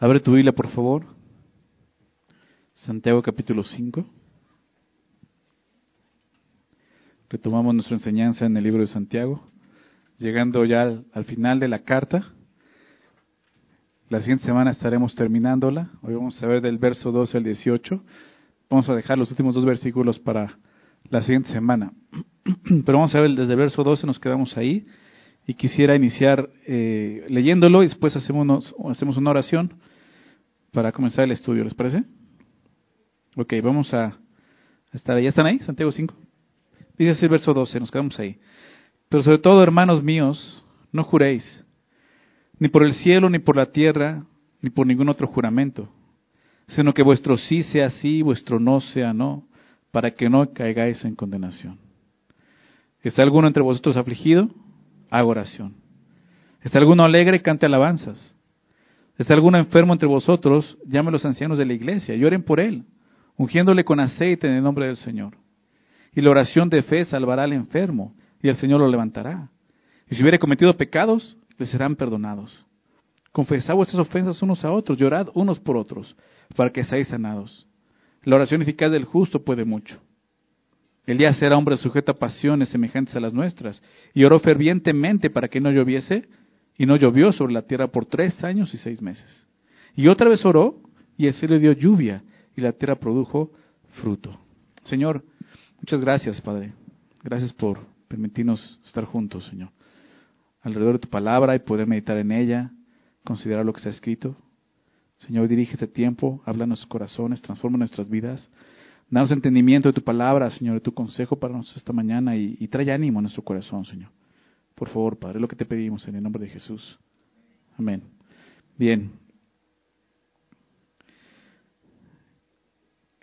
Abre tu Biblia, por favor. Santiago capítulo 5. Retomamos nuestra enseñanza en el libro de Santiago, llegando ya al, final de la carta. La siguiente semana estaremos terminándola. Hoy vamos a ver del verso 12 al 18. Vamos a dejar los últimos dos versículos para la siguiente semana. Pero vamos a ver desde el verso 12, nos quedamos ahí. Y quisiera iniciar eh, leyéndolo y después hacemos, hacemos una oración para comenzar el estudio. ¿Les parece? Ok, vamos a estar ahí. ¿Ya están ahí? Santiago 5. Dice así el verso 12, nos quedamos ahí. Pero sobre todo, hermanos míos, no juréis, ni por el cielo, ni por la tierra, ni por ningún otro juramento, sino que vuestro sí sea sí, vuestro no sea no, para que no caigáis en condenación. ¿Está alguno entre vosotros afligido? Haga oración. ¿Está alguno alegre? Cante alabanzas. ¿Está alguno enfermo entre vosotros? Llame a los ancianos de la iglesia y oren por él, ungiéndole con aceite en el nombre del Señor. Y la oración de fe salvará al enfermo, y el Señor lo levantará. Y si hubiere cometido pecados, le serán perdonados. Confesad vuestras ofensas unos a otros, llorad unos por otros, para que seáis sanados. La oración eficaz del justo puede mucho. Elías era hombre sujeto a pasiones semejantes a las nuestras, y oró fervientemente para que no lloviese, y no llovió sobre la tierra por tres años y seis meses. Y otra vez oró, y el cielo dio lluvia, y la tierra produjo fruto. Señor, Muchas gracias, Padre. Gracias por permitirnos estar juntos, Señor. Alrededor de tu palabra y poder meditar en ella, considerar lo que se ha escrito. Señor, dirige este tiempo, habla en nuestros corazones, transforma nuestras vidas. Danos entendimiento de tu palabra, Señor, de tu consejo para nosotros esta mañana y, y trae ánimo a nuestro corazón, Señor. Por favor, Padre, lo que te pedimos en el nombre de Jesús. Amén. Bien,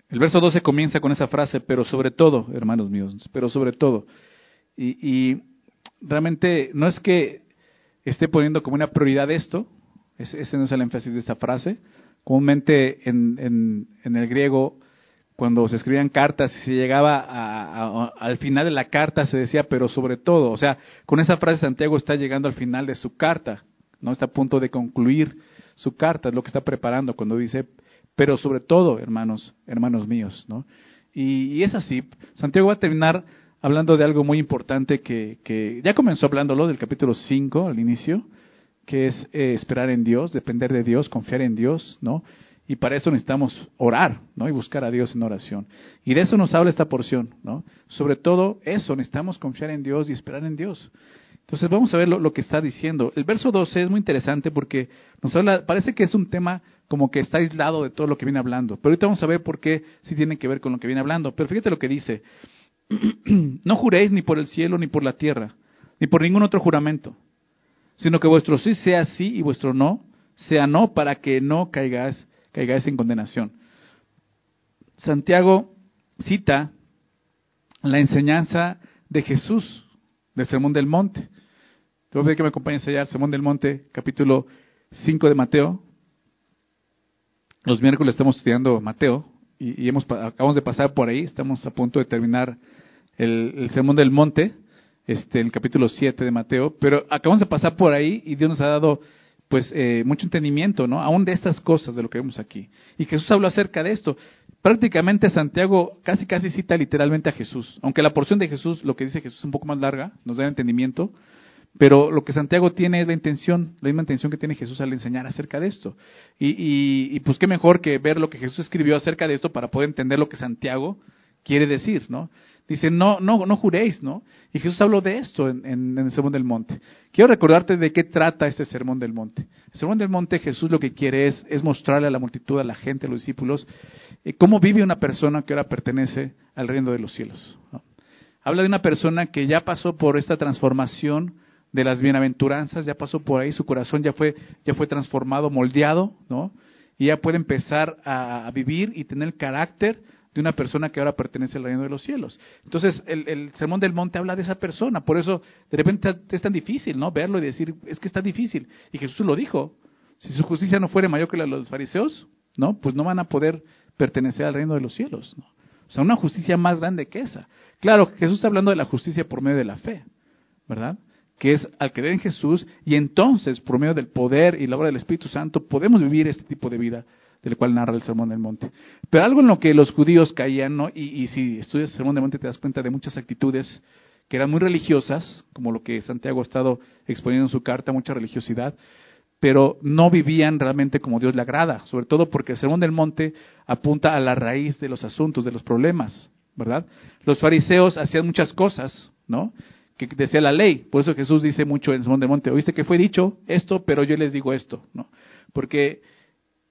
El verso 12 comienza con esa frase, pero sobre todo, hermanos míos, pero sobre todo. Y, realmente no es que esté poniendo como una prioridad esto, ese, no es el énfasis de esta frase. Comúnmente en, el griego, cuando se escribían cartas y se llegaba al final de la carta, se decía, pero sobre todo. O sea, con esa frase Santiago está llegando al final de su carta, no está a punto de concluir su carta, es lo que está preparando cuando dice, pero sobre todo, hermanos, hermanos míos, ¿no? Y, es así. Santiago va a terminar hablando de algo muy importante que, que ya comenzó hablándolo del capítulo 5 al inicio, que es eh, esperar en Dios, depender de Dios, confiar en Dios, ¿no? Y para eso necesitamos orar, ¿no? Y buscar a Dios en oración. Y de eso nos habla esta porción, ¿no? Sobre todo eso, necesitamos confiar en Dios y esperar en Dios. Entonces vamos a ver lo, que está diciendo. El verso 12 es muy interesante porque nos habla, parece que es un tema como que está aislado de todo lo que viene hablando. Pero ahorita vamos a ver por qué sí tiene que ver con lo que viene hablando. Pero fíjate lo que dice. no juréis ni por el cielo ni por la tierra, ni por ningún otro juramento, sino que vuestro sí sea sí y vuestro no sea no para que no caigáis, caigáis en condenación. Santiago cita la enseñanza de Jesús del Sermón del Monte. Te voy a que me acompañes allá al Sermón del Monte, capítulo 5 de Mateo. Los miércoles estamos estudiando Mateo y, hemos, acabamos de pasar por ahí, estamos a punto de terminar el, Sermón del Monte, este, el capítulo 7 de Mateo, pero acabamos de pasar por ahí y Dios nos ha dado pues eh, mucho entendimiento, ¿no? Aún de estas cosas, de lo que vemos aquí. Y Jesús habló acerca de esto. Prácticamente Santiago casi casi cita literalmente a Jesús, aunque la porción de Jesús, lo que dice Jesús es un poco más larga, nos da entendimiento, pero lo que Santiago tiene es la intención, la misma intención que tiene Jesús al enseñar acerca de esto. Y, y, y pues qué mejor que ver lo que Jesús escribió acerca de esto para poder entender lo que Santiago quiere decir, ¿no? Dice, no, no, no juréis, ¿no? Y Jesús habló de esto en, el Sermón del Monte. Quiero recordarte de qué trata este Sermón del Monte. El Sermón del Monte, Jesús lo que quiere es, es mostrarle a la multitud, a la gente, a los discípulos, eh, cómo vive una persona que ahora pertenece al reino de los cielos. Habla de una persona que ya pasó por esta transformación de las bienaventuranzas, ya pasó por ahí, su corazón ya fue, ya fue transformado, moldeado, ¿no? Y ya puede empezar a, vivir y tener carácter de una persona que ahora pertenece al reino de los cielos. Entonces, el, Sermón del Monte habla de esa persona, por eso de repente es tan difícil, ¿no? Verlo y decir, es que está difícil. Y Jesús lo dijo, si su justicia no fuera mayor que la de los fariseos, ¿no? Pues no van a poder pertenecer al reino de los cielos. O sea, una justicia más grande que esa. Claro, Jesús está hablando de la justicia por medio de la fe, ¿verdad? que es al creer en Jesús, y entonces, por medio del poder y la obra del Espíritu Santo, podemos vivir este tipo de vida del cual narra el Sermón del Monte. Pero algo en lo que los judíos caían, ¿no? y, si estudias el Sermón del Monte te das cuenta de muchas actitudes que eran muy religiosas, como lo que Santiago ha estado exponiendo en su carta, mucha religiosidad, pero no vivían realmente como Dios le agrada, sobre todo porque el Sermón del Monte apunta a la raíz de los asuntos, de los problemas, ¿verdad? Los fariseos hacían muchas cosas, ¿no? Que decía la ley, por eso Jesús dice mucho en el Sermón del Monte, oíste que fue dicho esto, pero yo les digo esto, ¿no? Porque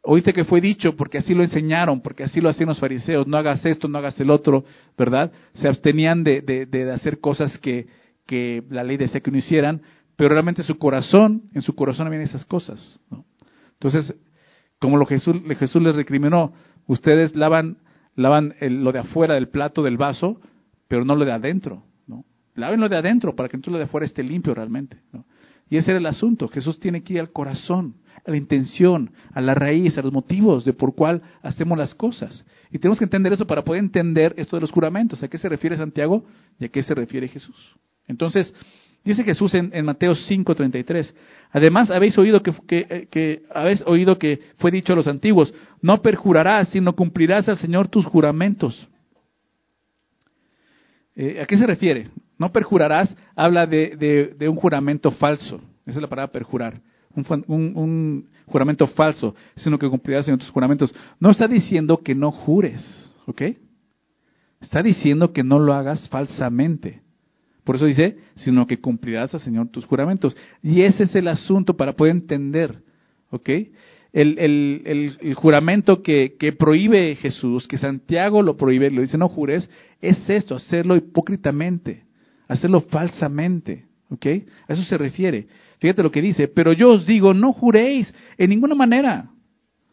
oíste que fue dicho, porque así lo enseñaron, porque así lo hacían los fariseos, no hagas esto, no hagas el otro, ¿verdad? Se abstenían de, de, hacer cosas que, que la ley decía que no hicieran, pero realmente su corazón, en su corazón habían esas cosas. Entonces, como lo Jesús, Jesús les recriminó, ustedes lavan, lavan lo de afuera del plato, del vaso, pero no lo de adentro. ¿no? Laven lo de adentro para que entonces lo de afuera esté limpio realmente. Y ese era el asunto. Jesús tiene que ir al corazón, a la intención, a la raíz, a los motivos de por cuál hacemos las cosas. Y tenemos que entender eso para poder entender esto de los juramentos. ¿A qué se refiere Santiago y a qué se refiere Jesús? Entonces, dice Jesús en, Mateo 5:33, además habéis oído que, que, habéis oído que fue dicho a los antiguos, no perjurarás, sino cumplirás al Señor tus juramentos. Eh, ¿A qué se refiere? No perjurarás, habla de, un juramento falso. Esa es la palabra perjurar. Un, juramento falso, sino que cumplirás en otros juramentos. No está diciendo que no jures, ¿ok? Está diciendo que no lo hagas falsamente. Por eso dice, sino que cumplirás al Señor tus juramentos. Y ese es el asunto para poder entender, ¿ok? El, juramento que, prohíbe Jesús, que Santiago lo prohíbe, lo dice no jures, es esto, hacerlo hipócritamente hacerlo falsamente. ¿Ok? A eso se refiere. Fíjate lo que dice, pero yo os digo, no juréis en ninguna manera.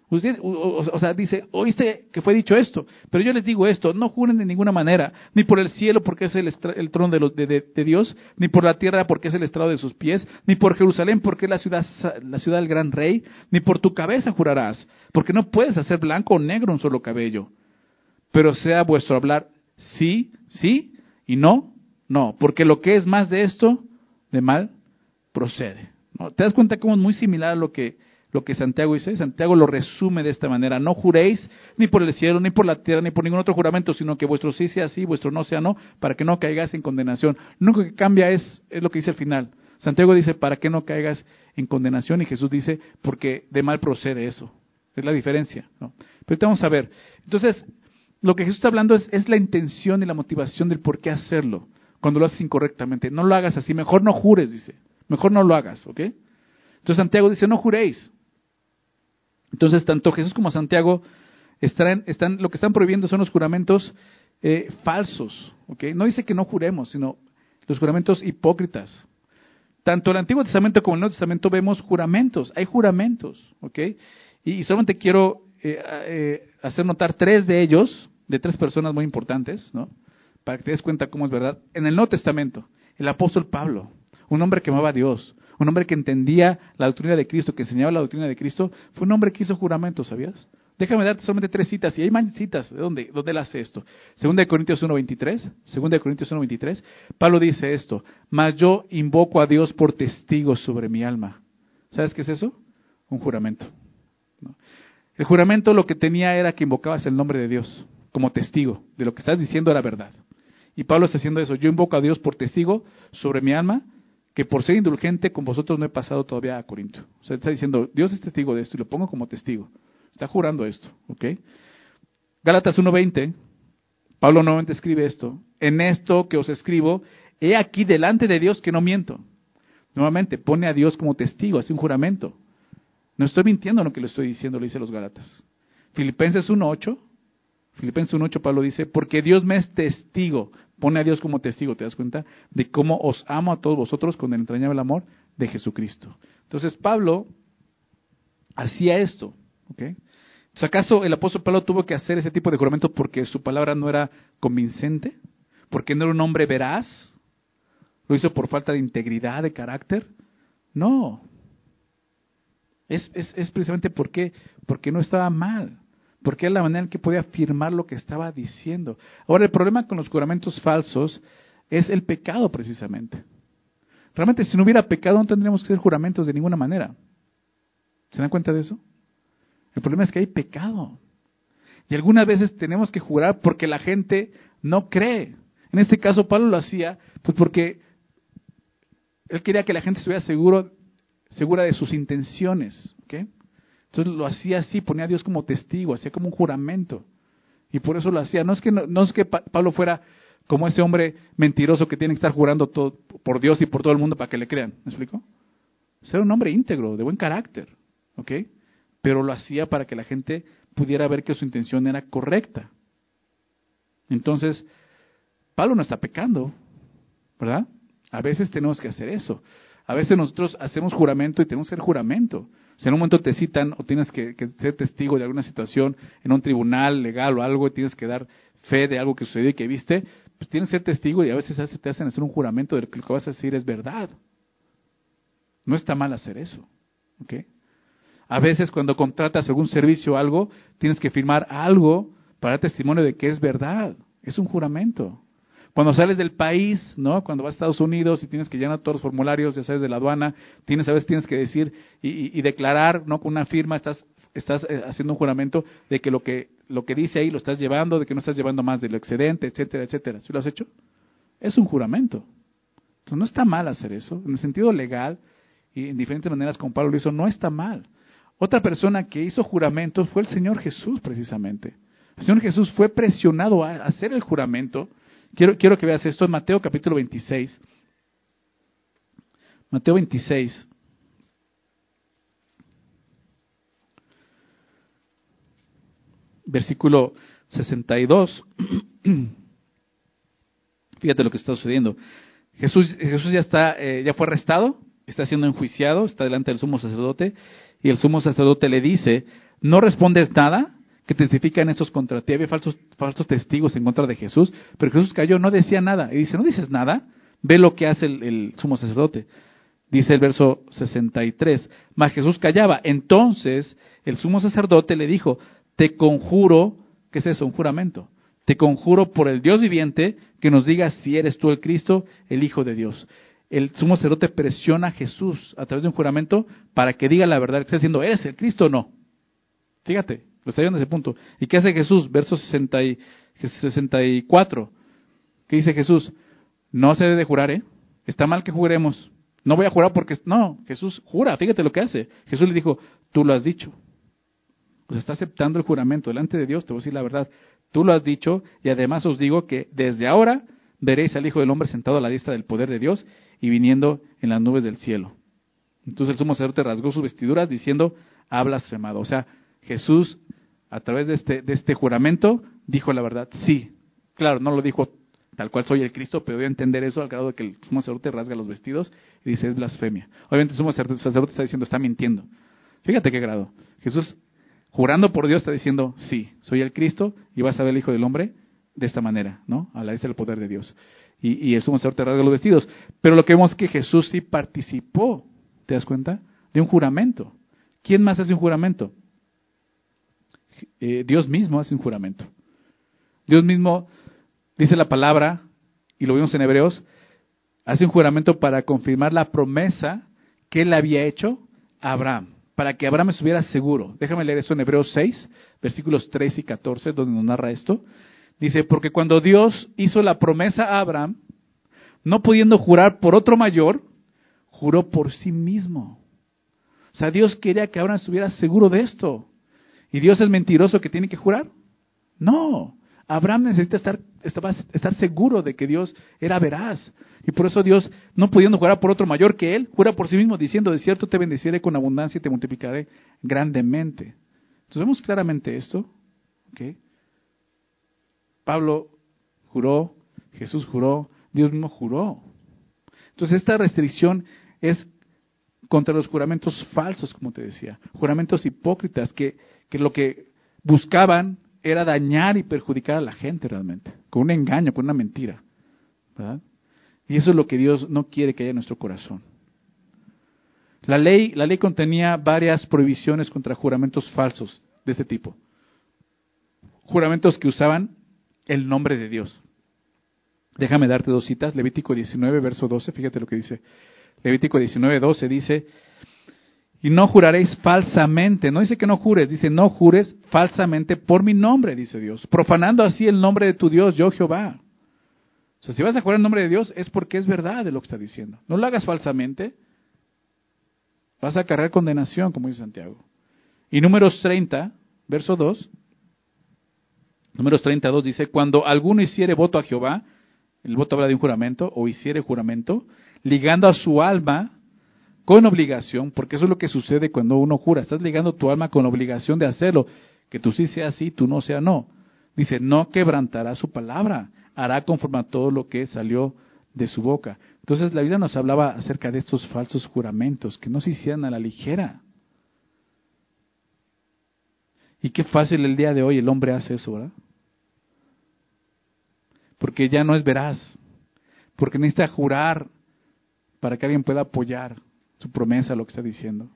Usted, o, sea, dice, oíste que fue dicho esto, pero yo les digo esto, no juren de ninguna manera, ni por el cielo porque es el, el trono de, de, Dios, ni por la tierra porque es el estrado de sus pies, ni por Jerusalén porque es la ciudad, la ciudad del gran rey, ni por tu cabeza jurarás, porque no puedes hacer blanco o negro un solo cabello. Pero sea vuestro hablar sí, sí y no, no, porque lo que es más de esto, de mal, procede. ¿no? ¿Te das cuenta cómo es muy similar a lo que, lo que Santiago dice? Santiago lo resume de esta manera. No juréis ni por el cielo, ni por la tierra, ni por ningún otro juramento, sino que vuestro sí sea sí, vuestro no sea no, para que no caigas en condenación. Lo único que cambia es, es lo que dice al final. Santiago dice, para que no caigas en condenación, y Jesús dice, porque de mal procede eso. Es la diferencia. ¿no? Pero vamos a ver. Entonces, lo que Jesús está hablando es, es la intención y la motivación del por qué hacerlo cuando lo haces incorrectamente. No lo hagas así, mejor no jures, dice. Mejor no lo hagas, ¿ok? Entonces Santiago dice, no juréis. Entonces tanto Jesús como Santiago están, están lo que están prohibiendo son los juramentos eh, falsos, ¿ok? No dice que no juremos, sino los juramentos hipócritas. Tanto el Antiguo Testamento como el Nuevo Testamento vemos juramentos, hay juramentos, ¿ok? Y, solamente quiero eh, eh, hacer notar tres de ellos, de tres personas muy importantes, ¿no? para que te des cuenta cómo es verdad. En el Nuevo Testamento, el apóstol Pablo, un hombre que amaba a Dios, un hombre que entendía la doctrina de Cristo, que enseñaba la doctrina de Cristo, fue un hombre que hizo juramento, ¿sabías? Déjame darte solamente tres citas, y hay más citas. ¿De dónde, dónde él hace esto? Segunda de Corintios 1.23, segunda de Corintios 1.23, Pablo dice esto, mas yo invoco a Dios por testigo sobre mi alma. ¿Sabes qué es eso? Un juramento. El juramento lo que tenía era que invocabas el nombre de Dios como testigo de lo que estás diciendo era verdad. Y Pablo está haciendo eso. Yo invoco a Dios por testigo sobre mi alma, que por ser indulgente con vosotros no he pasado todavía a Corinto. O sea, está diciendo, Dios es testigo de esto y lo pongo como testigo. Está jurando esto, ¿ok? Gálatas 1.20, Pablo nuevamente escribe esto. En esto que os escribo, he aquí delante de Dios que no miento. Nuevamente, pone a Dios como testigo, hace un juramento. No estoy mintiendo en lo que le estoy diciendo, le dice los Gálatas. Filipenses 1.8, Filipenses 1.8 Pablo dice, porque Dios me es testigo, pone a Dios como testigo, ¿te das cuenta? De cómo os amo a todos vosotros con el entrañable amor de Jesucristo. Entonces Pablo hacía esto, ¿ok? ¿Acaso el apóstol Pablo tuvo que hacer ese tipo de juramento porque su palabra no era convincente? ¿Porque no era un hombre veraz? ¿Lo hizo por falta de integridad, de carácter? No. Es, es, es precisamente porque, porque no estaba mal porque era la manera en que podía afirmar lo que estaba diciendo. Ahora, el problema con los juramentos falsos es el pecado precisamente. Realmente si no hubiera pecado no tendríamos que hacer juramentos de ninguna manera. ¿Se dan cuenta de eso? El problema es que hay pecado. Y algunas veces tenemos que jurar porque la gente no cree. En este caso Pablo lo hacía pues porque él quería que la gente estuviera seguro, segura de sus intenciones. Entonces lo hacía así, ponía a Dios como testigo, hacía como un juramento. Y por eso lo hacía. No es que, no, es que Pablo fuera como ese hombre mentiroso que tiene que estar jurando todo, por Dios y por todo el mundo para que le crean. ¿Me explico? Ser un hombre íntegro, de buen carácter. ¿Ok? Pero lo hacía para que la gente pudiera ver que su intención era correcta. Entonces, Pablo no está pecando, ¿verdad? A veces tenemos que hacer eso. A veces nosotros hacemos juramento y tenemos que hacer juramento. Si en un momento te citan o tienes que, ser testigo de alguna situación en un tribunal legal o algo y tienes que dar fe de algo que sucedió y que viste, pues tienes que ser testigo y a veces te hacen hacer un juramento de que lo que vas a decir es verdad. No está mal hacer eso. ¿ok? A veces cuando contratas algún servicio o algo, tienes que firmar algo para dar testimonio de que es verdad. Es un juramento. Cuando sales del país, ¿no? Cuando vas a Estados Unidos y tienes que llenar todos los formularios, ya sabes, de la aduana, tienes a veces tienes que decir y, declarar, ¿no? Con una firma estás estás eh, haciendo un juramento de que lo que lo que dice ahí lo estás llevando, de que no estás llevando más del excedente, etcétera, etcétera. ¿Sí lo has hecho? Es un juramento. Entonces no está mal hacer eso. En el sentido legal y en diferentes maneras como Pablo lo hizo, no está mal. Otra persona que hizo juramentos fue el Señor Jesús precisamente. El Señor Jesús fue presionado a hacer el juramento Quiero, quiero que veas esto en Mateo capítulo 26. Mateo 26. Versículo 62. Fíjate lo que está sucediendo. Jesús, Jesús ya está, eh, ya fue arrestado, está siendo enjuiciado, está delante del sumo sacerdote, y el sumo sacerdote le dice, ¿no respondes nada? Que testifican estos contra ti. Había falsos, falsos testigos en contra de Jesús, pero Jesús cayó, no decía nada. Y dice, ¿no dices nada? Ve lo que hace el, sumo sacerdote. Dice el verso 63, mas Jesús callaba. Entonces el sumo sacerdote le dijo, te conjuro, ¿qué es eso? Un juramento. Te conjuro por el Dios viviente que nos digas si eres tú el Cristo, el Hijo de Dios. El sumo sacerdote presiona a Jesús a través de un juramento para que diga la verdad, que está diciendo, ¿eres el Cristo o no? Fíjate, lo está en ese punto. ¿Y qué hace Jesús? Verso 64. ¿Qué dice Jesús? No se debe de jurar, ¿eh? Está mal que juremos. No voy a jurar porque... No, Jesús jura, fíjate lo que hace. Jesús le dijo, tú lo has dicho. Pues está aceptando el juramento delante de Dios, te voy a decir la verdad. Tú lo has dicho y además os digo que desde ahora veréis al Hijo del Hombre sentado a la diestra del poder de Dios y viniendo en las nubes del cielo. Entonces el sumo sacerdote rasgó sus vestiduras diciendo, ha blasfemado. O sea, Jesús, a través de este, de este juramento, dijo la verdad. Sí, claro, no lo dijo tal cual soy el Cristo, pero voy a entender eso al grado de que el sumo sacerdote rasga los vestidos y dice es blasfemia. Obviamente el sumo sacerdote está diciendo, está mintiendo. Fíjate qué grado. Jesús, jurando por Dios, está diciendo, sí, soy el Cristo y vas a ver el Hijo del Hombre de esta manera, ¿no? A la vez el poder de Dios. Y, y el sumo sacerdote rasga los vestidos. Pero lo que vemos es que Jesús sí participó, ¿te das cuenta? De un juramento. ¿Quién más hace un juramento? Eh, Dios mismo hace un juramento. Dios mismo dice la palabra, y lo vimos en Hebreos, hace un juramento para confirmar la promesa que él había hecho a Abraham, para que Abraham estuviera seguro. Déjame leer eso en Hebreos 6, versículos 3 y 14, donde nos narra esto. Dice, porque cuando Dios hizo la promesa a Abraham, no pudiendo jurar por otro mayor, juró por sí mismo. O sea, Dios quería que Abraham estuviera seguro de esto. ¿Y Dios es mentiroso que tiene que jurar? No. Abraham necesita estar, estar seguro de que Dios era veraz. Y por eso Dios, no pudiendo jurar por otro mayor que él, jura por sí mismo diciendo, de cierto te bendeciré con abundancia y te multiplicaré grandemente. Entonces vemos claramente esto. Pablo juró, Jesús juró, Dios mismo juró. Entonces esta restricción es contra los juramentos falsos, como te decía, juramentos hipócritas que que lo que buscaban era dañar y perjudicar a la gente realmente, con un engaño, con una mentira. ¿verdad? Y eso es lo que Dios no quiere que haya en nuestro corazón. La ley, la ley contenía varias prohibiciones contra juramentos falsos de este tipo. Juramentos que usaban el nombre de Dios. Déjame darte dos citas. Levítico 19, verso 12, fíjate lo que dice. Levítico 19, 12 dice, y no juraréis falsamente, no dice que no jures, dice no jures falsamente por mi nombre, dice Dios, profanando así el nombre de tu Dios, yo Jehová. O sea, si vas a jurar en nombre de Dios es porque es verdad de lo que está diciendo. No lo hagas falsamente, vas a cargar condenación, como dice Santiago. Y números 30, verso 2, números 32 dice, cuando alguno hiciere voto a Jehová, el voto habla de un juramento, o hiciere juramento, ligando a su alma con obligación, porque eso es lo que sucede cuando uno jura, estás ligando tu alma con obligación de hacerlo, que tú sí sea sí, tú no sea no. Dice, no quebrantará su palabra, hará conforme a todo lo que salió de su boca. Entonces la Biblia nos hablaba acerca de estos falsos juramentos, que no se hicieran a la ligera. Y qué fácil el día de hoy el hombre hace eso, ¿verdad? Porque ya no es veraz, porque necesita jurar para que alguien pueda apoyar su promesa, lo que está diciendo.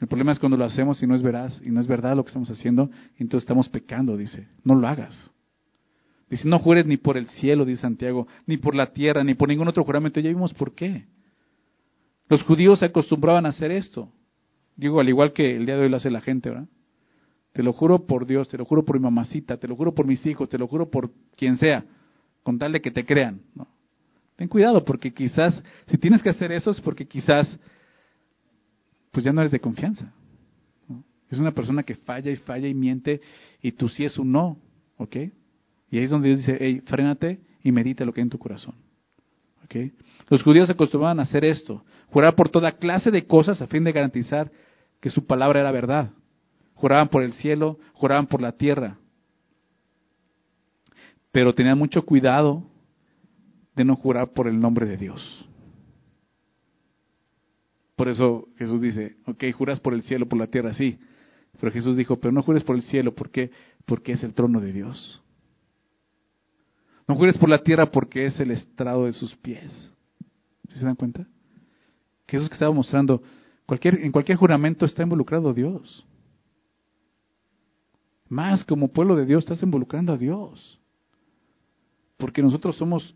El problema es cuando lo hacemos y no es veraz y no es verdad lo que estamos haciendo, entonces estamos pecando, dice. No lo hagas. Dice, no jures ni por el cielo, dice Santiago, ni por la tierra, ni por ningún otro juramento. Ya vimos por qué. Los judíos se acostumbraban a hacer esto. Digo, al igual que el día de hoy lo hace la gente, ¿verdad? Te lo juro por Dios, te lo juro por mi mamacita, te lo juro por mis hijos, te lo juro por quien sea, con tal de que te crean. ¿no? Ten cuidado porque quizás, si tienes que hacer eso es porque quizás, pues ya no eres de confianza. Es una persona que falla y falla y miente y tú sí es un no, ¿ok? Y ahí es donde Dios dice, hey, frénate y medita lo que hay en tu corazón. ¿ok? Los judíos se acostumbraban a hacer esto, jurar por toda clase de cosas a fin de garantizar que su palabra era verdad. Juraban por el cielo, juraban por la tierra. Pero tenían mucho cuidado de no jurar por el nombre de Dios. Por eso Jesús dice, ok, juras por el cielo, por la tierra, sí. Pero Jesús dijo, pero no jures por el cielo, ¿por qué? Porque es el trono de Dios. No jures por la tierra porque es el estrado de sus pies. se dan cuenta? Jesús que estaba mostrando, cualquier, en cualquier juramento está involucrado Dios. Más como pueblo de Dios estás involucrando a Dios. Porque nosotros somos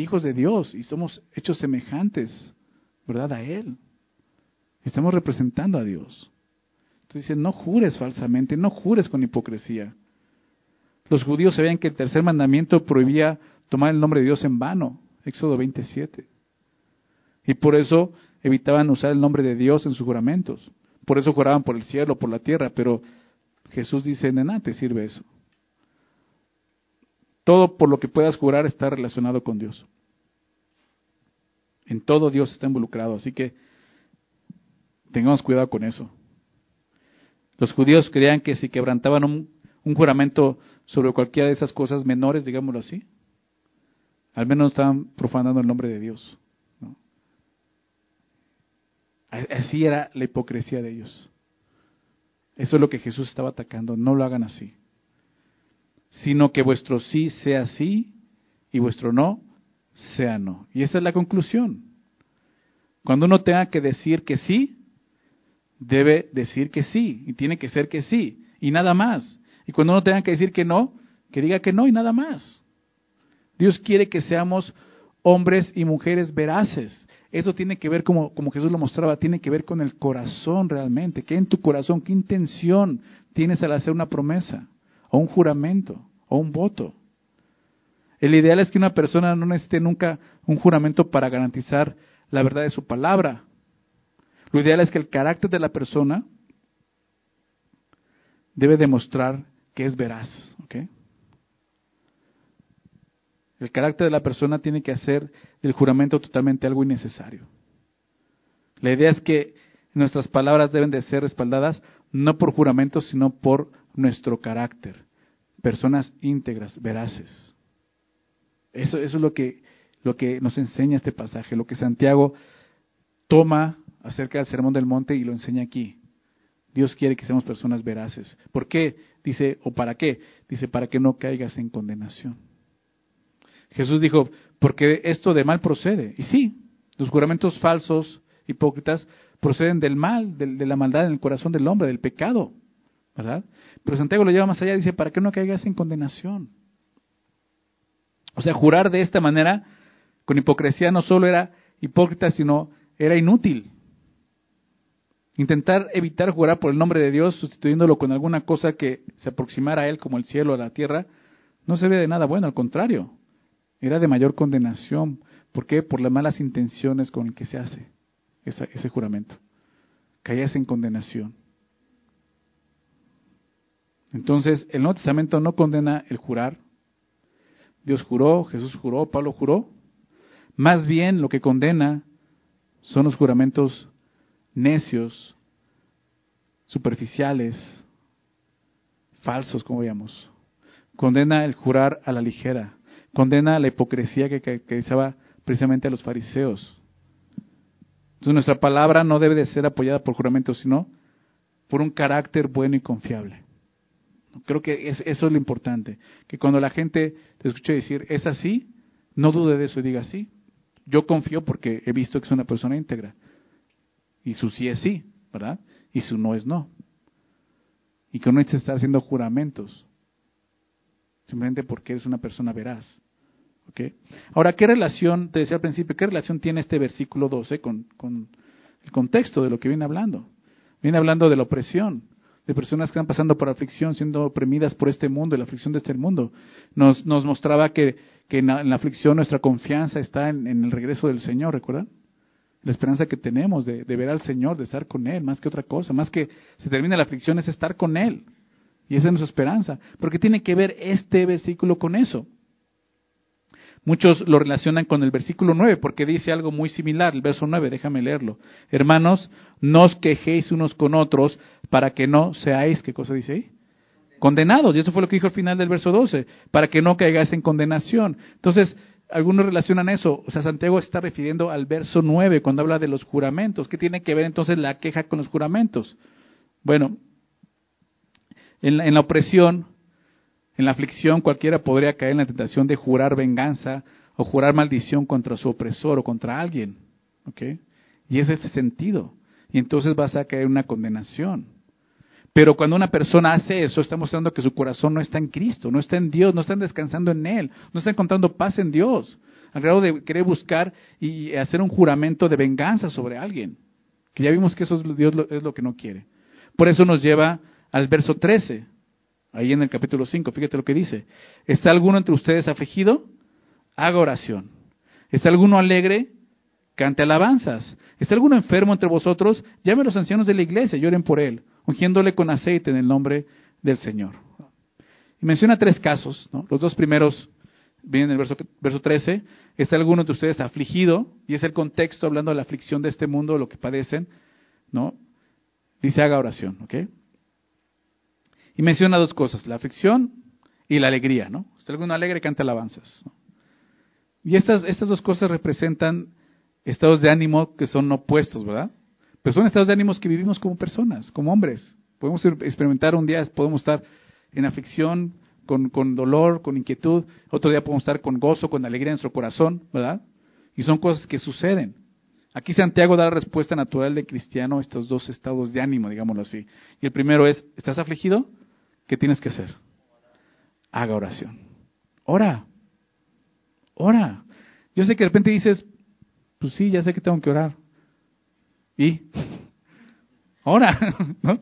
hijos de Dios y somos hechos semejantes, ¿verdad? A Él. Estamos representando a Dios. Entonces dice, no jures falsamente, no jures con hipocresía. Los judíos sabían que el tercer mandamiento prohibía tomar el nombre de Dios en vano, Éxodo 27. Y por eso evitaban usar el nombre de Dios en sus juramentos. Por eso juraban por el cielo, por la tierra, pero Jesús dice, nada te sirve eso. Todo por lo que puedas jurar está relacionado con Dios. En todo Dios está involucrado, así que tengamos cuidado con eso. Los judíos creían que si quebrantaban un, juramento sobre cualquiera de esas cosas menores, digámoslo así, al menos estaban profanando el nombre de Dios. Así era la hipocresía de ellos. Eso es lo que Jesús estaba atacando. No lo hagan así sino que vuestro sí sea sí y vuestro no sea no. Y esa es la conclusión. Cuando uno tenga que decir que sí, debe decir que sí, y tiene que ser que sí, y nada más. Y cuando uno tenga que decir que no, que diga que no y nada más. Dios quiere que seamos hombres y mujeres veraces. Eso tiene que ver, como, como Jesús lo mostraba, tiene que ver con el corazón realmente. ¿Qué en tu corazón, qué intención tienes al hacer una promesa? O un juramento, o un voto. El ideal es que una persona no necesite nunca un juramento para garantizar la verdad de su palabra. Lo ideal es que el carácter de la persona debe demostrar que es veraz. El carácter de la persona tiene que hacer del juramento totalmente algo innecesario. La idea es que nuestras palabras deben de ser respaldadas no por juramentos, sino por nuestro carácter. Personas íntegras, veraces. Eso, es lo que, lo que nos enseña este pasaje, lo que Santiago toma acerca del Sermón del Monte y lo enseña aquí. Dios quiere que seamos personas veraces. ¿Por qué? Dice, ¿o para qué? Dice, para que no caigas en condenación. Jesús dijo, porque esto de mal procede. Y sí, los juramentos falsos, hipócritas, proceden del mal, de la maldad en el corazón del hombre, del pecado. Pero Santiago lo lleva más allá, dice, para que no caigas en condenación. O sea, jurar de esta manera, con hipocresía, no solo era hipócrita, sino era inútil. Intentar evitar jurar por el nombre de Dios, sustituyéndolo con alguna cosa que se aproximara a Él, como el cielo o la tierra, no se ve de nada bueno, al contrario, era de mayor condenación. ¿Por qué? Por las malas intenciones con que se hace ese juramento. Caías en condenación. Entonces, el Nuevo Testamento no condena el jurar. Dios juró, Jesús juró, Pablo juró. Más bien lo que condena son los juramentos necios, superficiales, falsos, como veíamos. Condena el jurar a la ligera. Condena la hipocresía que caracterizaba precisamente a los fariseos. Entonces nuestra palabra no debe de ser apoyada por juramentos, sino por un carácter bueno y confiable. Creo que eso es lo importante, que cuando la gente te escuche decir, es así, no dude de eso y diga sí. Yo confío porque he visto que es una persona íntegra. Y su sí es sí, ¿verdad? Y su no es no. Y que no necesita estar haciendo juramentos. Simplemente porque eres una persona veraz. ¿Okay? Ahora, ¿qué relación, te decía al principio, qué relación tiene este versículo 12 con, con el contexto de lo que viene hablando? Viene hablando de la opresión de personas que están pasando por aflicción, siendo oprimidas por este mundo y la aflicción de este mundo. Nos, nos mostraba que, que en, la, aflicción nuestra confianza está en, el regreso del Señor, ¿recuerdan? La esperanza que tenemos de, de, ver al Señor, de estar con Él, más que otra cosa, más que se termine la aflicción es estar con Él. Y esa es nuestra esperanza. Porque tiene que ver este versículo con eso. Muchos lo relacionan con el versículo 9 porque dice algo muy similar, el verso 9, déjame leerlo. Hermanos, no os quejéis unos con otros para que no seáis, ¿qué cosa dice ahí? Condenados. Y eso fue lo que dijo al final del verso 12, para que no caigáis en condenación. Entonces, algunos relacionan eso. O sea, Santiago está refiriendo al verso 9 cuando habla de los juramentos. ¿Qué tiene que ver entonces la queja con los juramentos? Bueno, en la, en la opresión, en la aflicción cualquiera podría caer en la tentación de jurar venganza o jurar maldición contra su opresor o contra alguien. Y es ese sentido. Y entonces vas a caer en una condenación. Pero cuando una persona hace eso, está mostrando que su corazón no está en Cristo, no está en Dios, no está descansando en Él, no está encontrando paz en Dios, al grado de querer buscar y hacer un juramento de venganza sobre alguien. Que ya vimos que eso es, Dios es lo que no quiere. Por eso nos lleva al verso 13. Ahí en el capítulo 5, fíjate lo que dice. ¿Está alguno entre ustedes afligido? Haga oración. ¿Está alguno alegre? Cante alabanzas. ¿Está alguno enfermo entre vosotros? Llame a los ancianos de la iglesia, lloren por él, ungiéndole con aceite en el nombre del Señor. Y menciona tres casos, ¿no? Los dos primeros vienen en el verso, verso 13. ¿Está alguno entre ustedes afligido? Y es el contexto hablando de la aflicción de este mundo, lo que padecen, ¿no? Dice haga oración, ¿ok? Y menciona dos cosas, la aflicción y la alegría, ¿no? Si alguno alegre, canta alabanzas. Y estas, estas dos cosas representan estados de ánimo que son opuestos, ¿verdad? Pero son estados de ánimos que vivimos como personas, como hombres. Podemos experimentar un día, podemos estar en aflicción, con, con dolor, con inquietud. Otro día podemos estar con gozo, con alegría en nuestro corazón, ¿verdad? Y son cosas que suceden. Aquí Santiago da la respuesta natural del cristiano a estos dos estados de ánimo, digámoslo así. Y el primero es, ¿estás afligido? ¿qué tienes que hacer? Haga oración. Ora. Ora. Yo sé que de repente dices, pues sí, ya sé que tengo que orar. ¿Y? Ora. ¿no?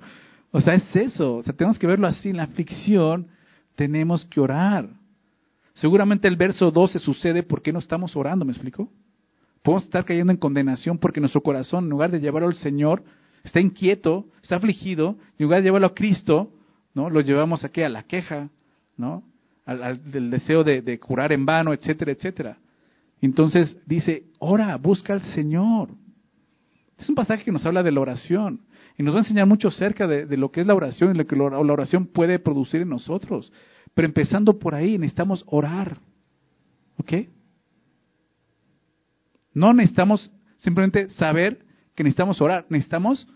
O sea, es eso. O sea, tenemos que verlo así. En la aflicción tenemos que orar. Seguramente el verso 12 sucede porque no estamos orando, ¿me explico? Podemos estar cayendo en condenación porque nuestro corazón, en lugar de llevarlo al Señor, está inquieto, está afligido, en lugar de llevarlo a Cristo, ¿no? Lo llevamos aquí a la queja, ¿no? Al, del deseo de, curar en vano, etcétera, etcétera. Entonces dice, ora, busca al Señor. Es un pasaje que nos habla de la oración y nos va a enseñar mucho acerca de, lo que es la oración y lo que la oración puede producir en nosotros. Pero empezando por ahí, necesitamos orar. ¿Ok? No necesitamos simplemente saber que necesitamos orar, necesitamos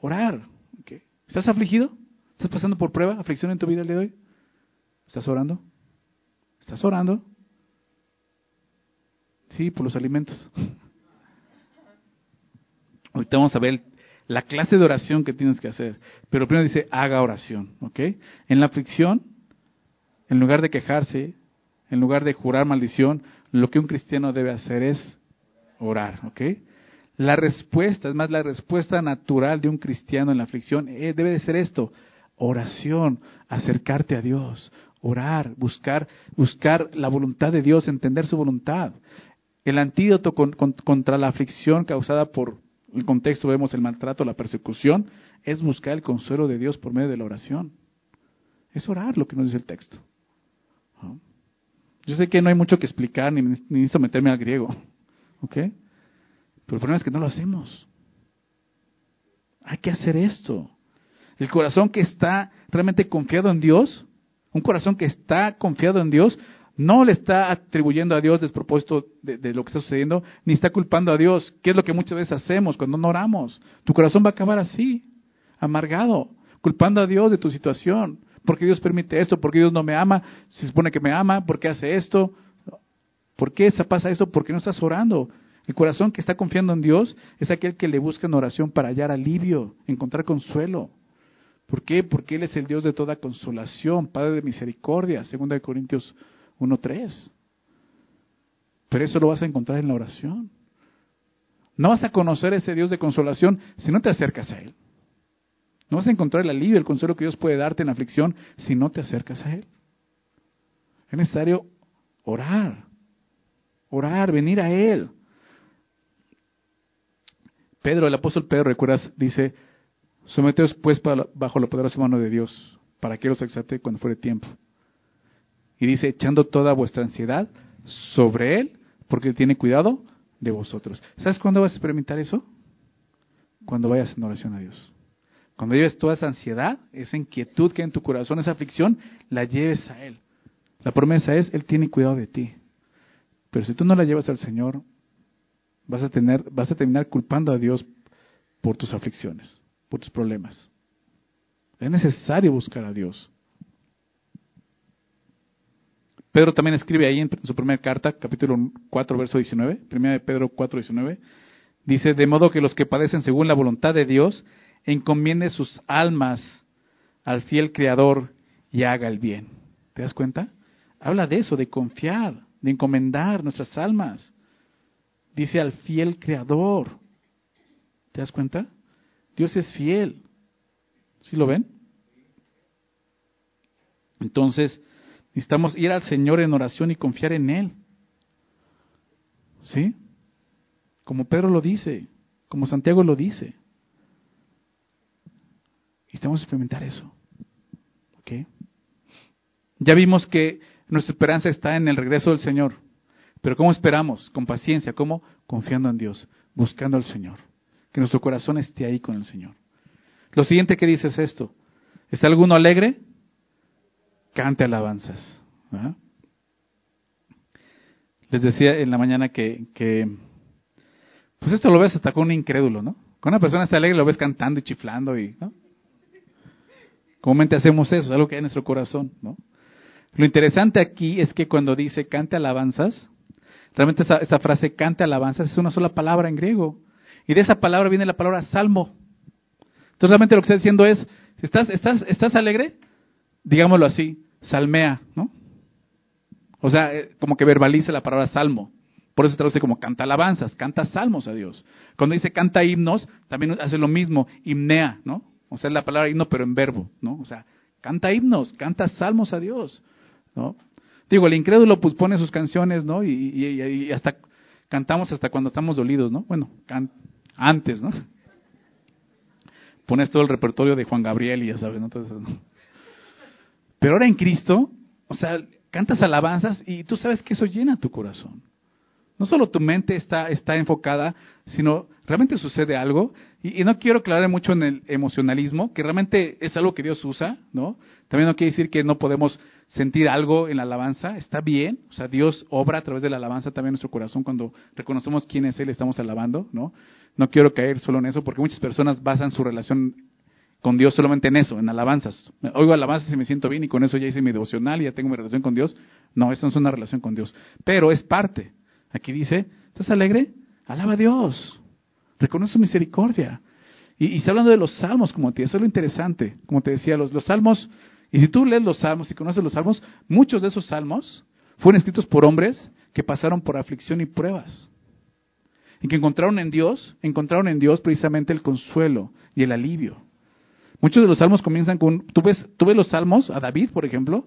orar. ¿Okay? ¿Estás afligido? ¿Estás pasando por prueba, aflicción en tu vida el día de hoy? ¿Estás orando? ¿Estás orando? Sí, por los alimentos. Ahorita vamos a ver la clase de oración que tienes que hacer. Pero primero dice, haga oración, ¿ok? En la aflicción, en lugar de quejarse, en lugar de jurar maldición, lo que un cristiano debe hacer es Orar, ¿ok? La respuesta, es más, la respuesta natural de un cristiano en la aflicción eh, debe de ser esto, oración, acercarte a Dios, orar, buscar, buscar la voluntad de Dios, entender su voluntad. El antídoto contra la aflicción causada por el contexto, vemos el maltrato, la persecución, es buscar el consuelo de Dios por medio de la oración. Es orar lo que nos dice el texto. Yo sé que no hay mucho que explicar, ni, ni necesito meterme al griego. ¿Ok? Pero el problema es que no lo hacemos. Hay que hacer esto. El corazón que está realmente confiado en Dios, un corazón que está confiado en Dios, no le está atribuyendo a Dios despropósito de, de, lo que está sucediendo, ni está culpando a Dios, que es lo que muchas veces hacemos cuando no oramos. Tu corazón va a acabar así, amargado, culpando a Dios de tu situación. ¿Por qué Dios permite esto? ¿Por qué Dios no me ama? Se supone que me ama. ¿Por qué hace esto? ¿Por qué pasa esto? Porque no estás orando. El corazón que está confiando en Dios es aquel que le busca en oración para hallar alivio, encontrar consuelo. ¿Por qué? Porque Él es el Dios de toda consolación, Padre de misericordia, 2 Corintios 1.3. Pero eso lo vas a encontrar en la oración. No vas a conocer ese Dios de consolación si no te acercas a Él. No vas a encontrar el alivio, el consuelo que Dios puede darte en la aflicción si no te acercas a Él. Es necesario orar, orar, venir a Él. Pedro, el apóstol Pedro, recuerdas, dice, someteos pues bajo la poderosa mano de Dios, para que los exalte cuando fuere tiempo. Y dice, echando toda vuestra ansiedad sobre Él, porque Él tiene cuidado de vosotros. ¿Sabes cuándo vas a experimentar eso? Cuando vayas en oración a Dios. Cuando lleves toda esa ansiedad, esa inquietud que hay en tu corazón, esa aflicción, la lleves a Él. La promesa es, Él tiene cuidado de ti. Pero si tú no la llevas al Señor, vas a, tener, vas a terminar culpando a Dios por tus aflicciones, por tus problemas. Es necesario buscar a Dios. Pedro también escribe ahí en su primera carta, capítulo 4, verso 19, primera de Pedro 4, 19, dice, de modo que los que padecen según la voluntad de Dios, encomiende sus almas al fiel Creador y haga el bien. ¿Te das cuenta? Habla de eso, de confiar, de encomendar nuestras almas dice al fiel creador. ¿Te das cuenta? Dios es fiel. ¿Sí lo ven? Entonces, necesitamos ir al Señor en oración y confiar en Él. ¿Sí? Como Pedro lo dice, como Santiago lo dice. Necesitamos experimentar eso. ¿Ok? Ya vimos que nuestra esperanza está en el regreso del Señor. Pero ¿cómo esperamos? Con paciencia, ¿cómo? Confiando en Dios, buscando al Señor. Que nuestro corazón esté ahí con el Señor. Lo siguiente que dice es esto. ¿Está alguno alegre? Cante alabanzas. Les decía en la mañana que, que, pues esto lo ves hasta con un incrédulo, ¿no? Cuando una persona está alegre lo ves cantando y chiflando y, ¿no? Comúnmente hacemos eso, es algo que hay en nuestro corazón, ¿no? Lo interesante aquí es que cuando dice cante alabanzas, Realmente esa, frase canta alabanzas es una sola palabra en griego. Y de esa palabra viene la palabra salmo. Entonces realmente lo que está diciendo es, ¿estás, estás, estás alegre? Digámoslo así, salmea, ¿no? O sea, eh, como que verbaliza la palabra salmo. Por eso se traduce como canta alabanzas, canta salmos a Dios. Cuando dice canta himnos, también hace lo mismo, himnea, ¿no? O sea, es la palabra himno pero en verbo, ¿no? O sea, canta himnos, canta salmos a Dios, ¿no? Digo, el incrédulo pues pone sus canciones, ¿no? Y, hasta cantamos hasta cuando estamos dolidos, ¿no? Bueno, antes, ¿no? Pones todo el repertorio de Juan Gabriel y ya sabes, ¿no? Pero ahora en Cristo, o sea, cantas alabanzas y tú sabes que eso llena tu corazón. No solo tu mente está, está enfocada, sino realmente sucede algo. Y, no quiero aclarar mucho en el emocionalismo, que realmente es algo que Dios usa, ¿no? También no quiere decir que no podemos sentir algo en la alabanza, está bien, o sea, Dios obra a través de la alabanza también en nuestro corazón cuando reconocemos quién es Él, estamos alabando, ¿no? No quiero caer solo en eso, porque muchas personas basan su relación con Dios solamente en eso, en alabanzas. Oigo alabanzas y me siento bien y con eso ya hice mi devocional y ya tengo mi relación con Dios. No, eso no es una relación con Dios, pero es parte. Aquí dice, ¿estás alegre? Alaba a Dios, reconoce su misericordia. Y, y está hablando de los salmos, como te eso es lo interesante. Como te decía, los, los salmos y si tú lees los salmos y conoces los salmos, muchos de esos salmos fueron escritos por hombres que pasaron por aflicción y pruebas. y que encontraron en Dios, encontraron en Dios precisamente el consuelo y el alivio. Muchos de los salmos comienzan con, tú ves, tú ves los salmos, a David, por ejemplo,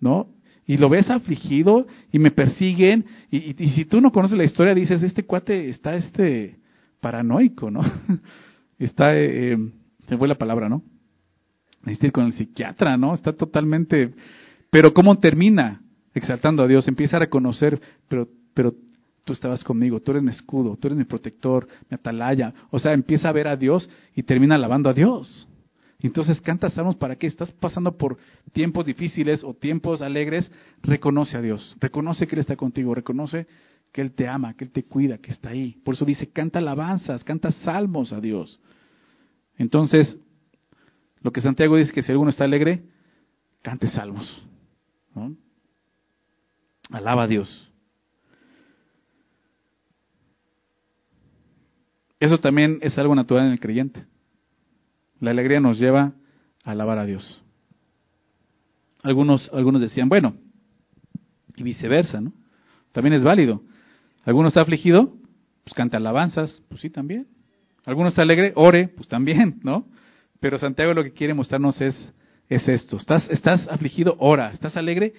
¿no? Y lo ves afligido y me persiguen, y, si tú no conoces la historia, dices, este cuate está este paranoico, ¿no? está, eh, se fue la palabra, ¿no? Necesita ir con el psiquiatra, ¿no? Está totalmente... Pero ¿cómo termina? Exaltando a Dios, empieza a reconocer, pero, pero tú estabas conmigo, tú eres mi escudo, tú eres mi protector, mi atalaya. O sea, empieza a ver a Dios y termina alabando a Dios. Entonces canta salmos para qué estás pasando por tiempos difíciles o tiempos alegres, reconoce a Dios, reconoce que Él está contigo, reconoce que Él te ama, que Él te cuida, que está ahí. Por eso dice, canta alabanzas, canta salmos a Dios. Entonces, lo que Santiago dice que si alguno está alegre, cante salmos. Alaba a Dios. Eso también es algo natural en el creyente. La alegría nos lleva a alabar a Dios. Algunos, algunos decían, bueno, y viceversa, ¿no? También es válido. Alguno está afligido, pues canta alabanzas, pues sí, también. Alguno está alegre, ore, pues también, ¿no? Pero Santiago lo que quiere mostrarnos es, es esto. Estás, estás afligido, ora. Estás alegre,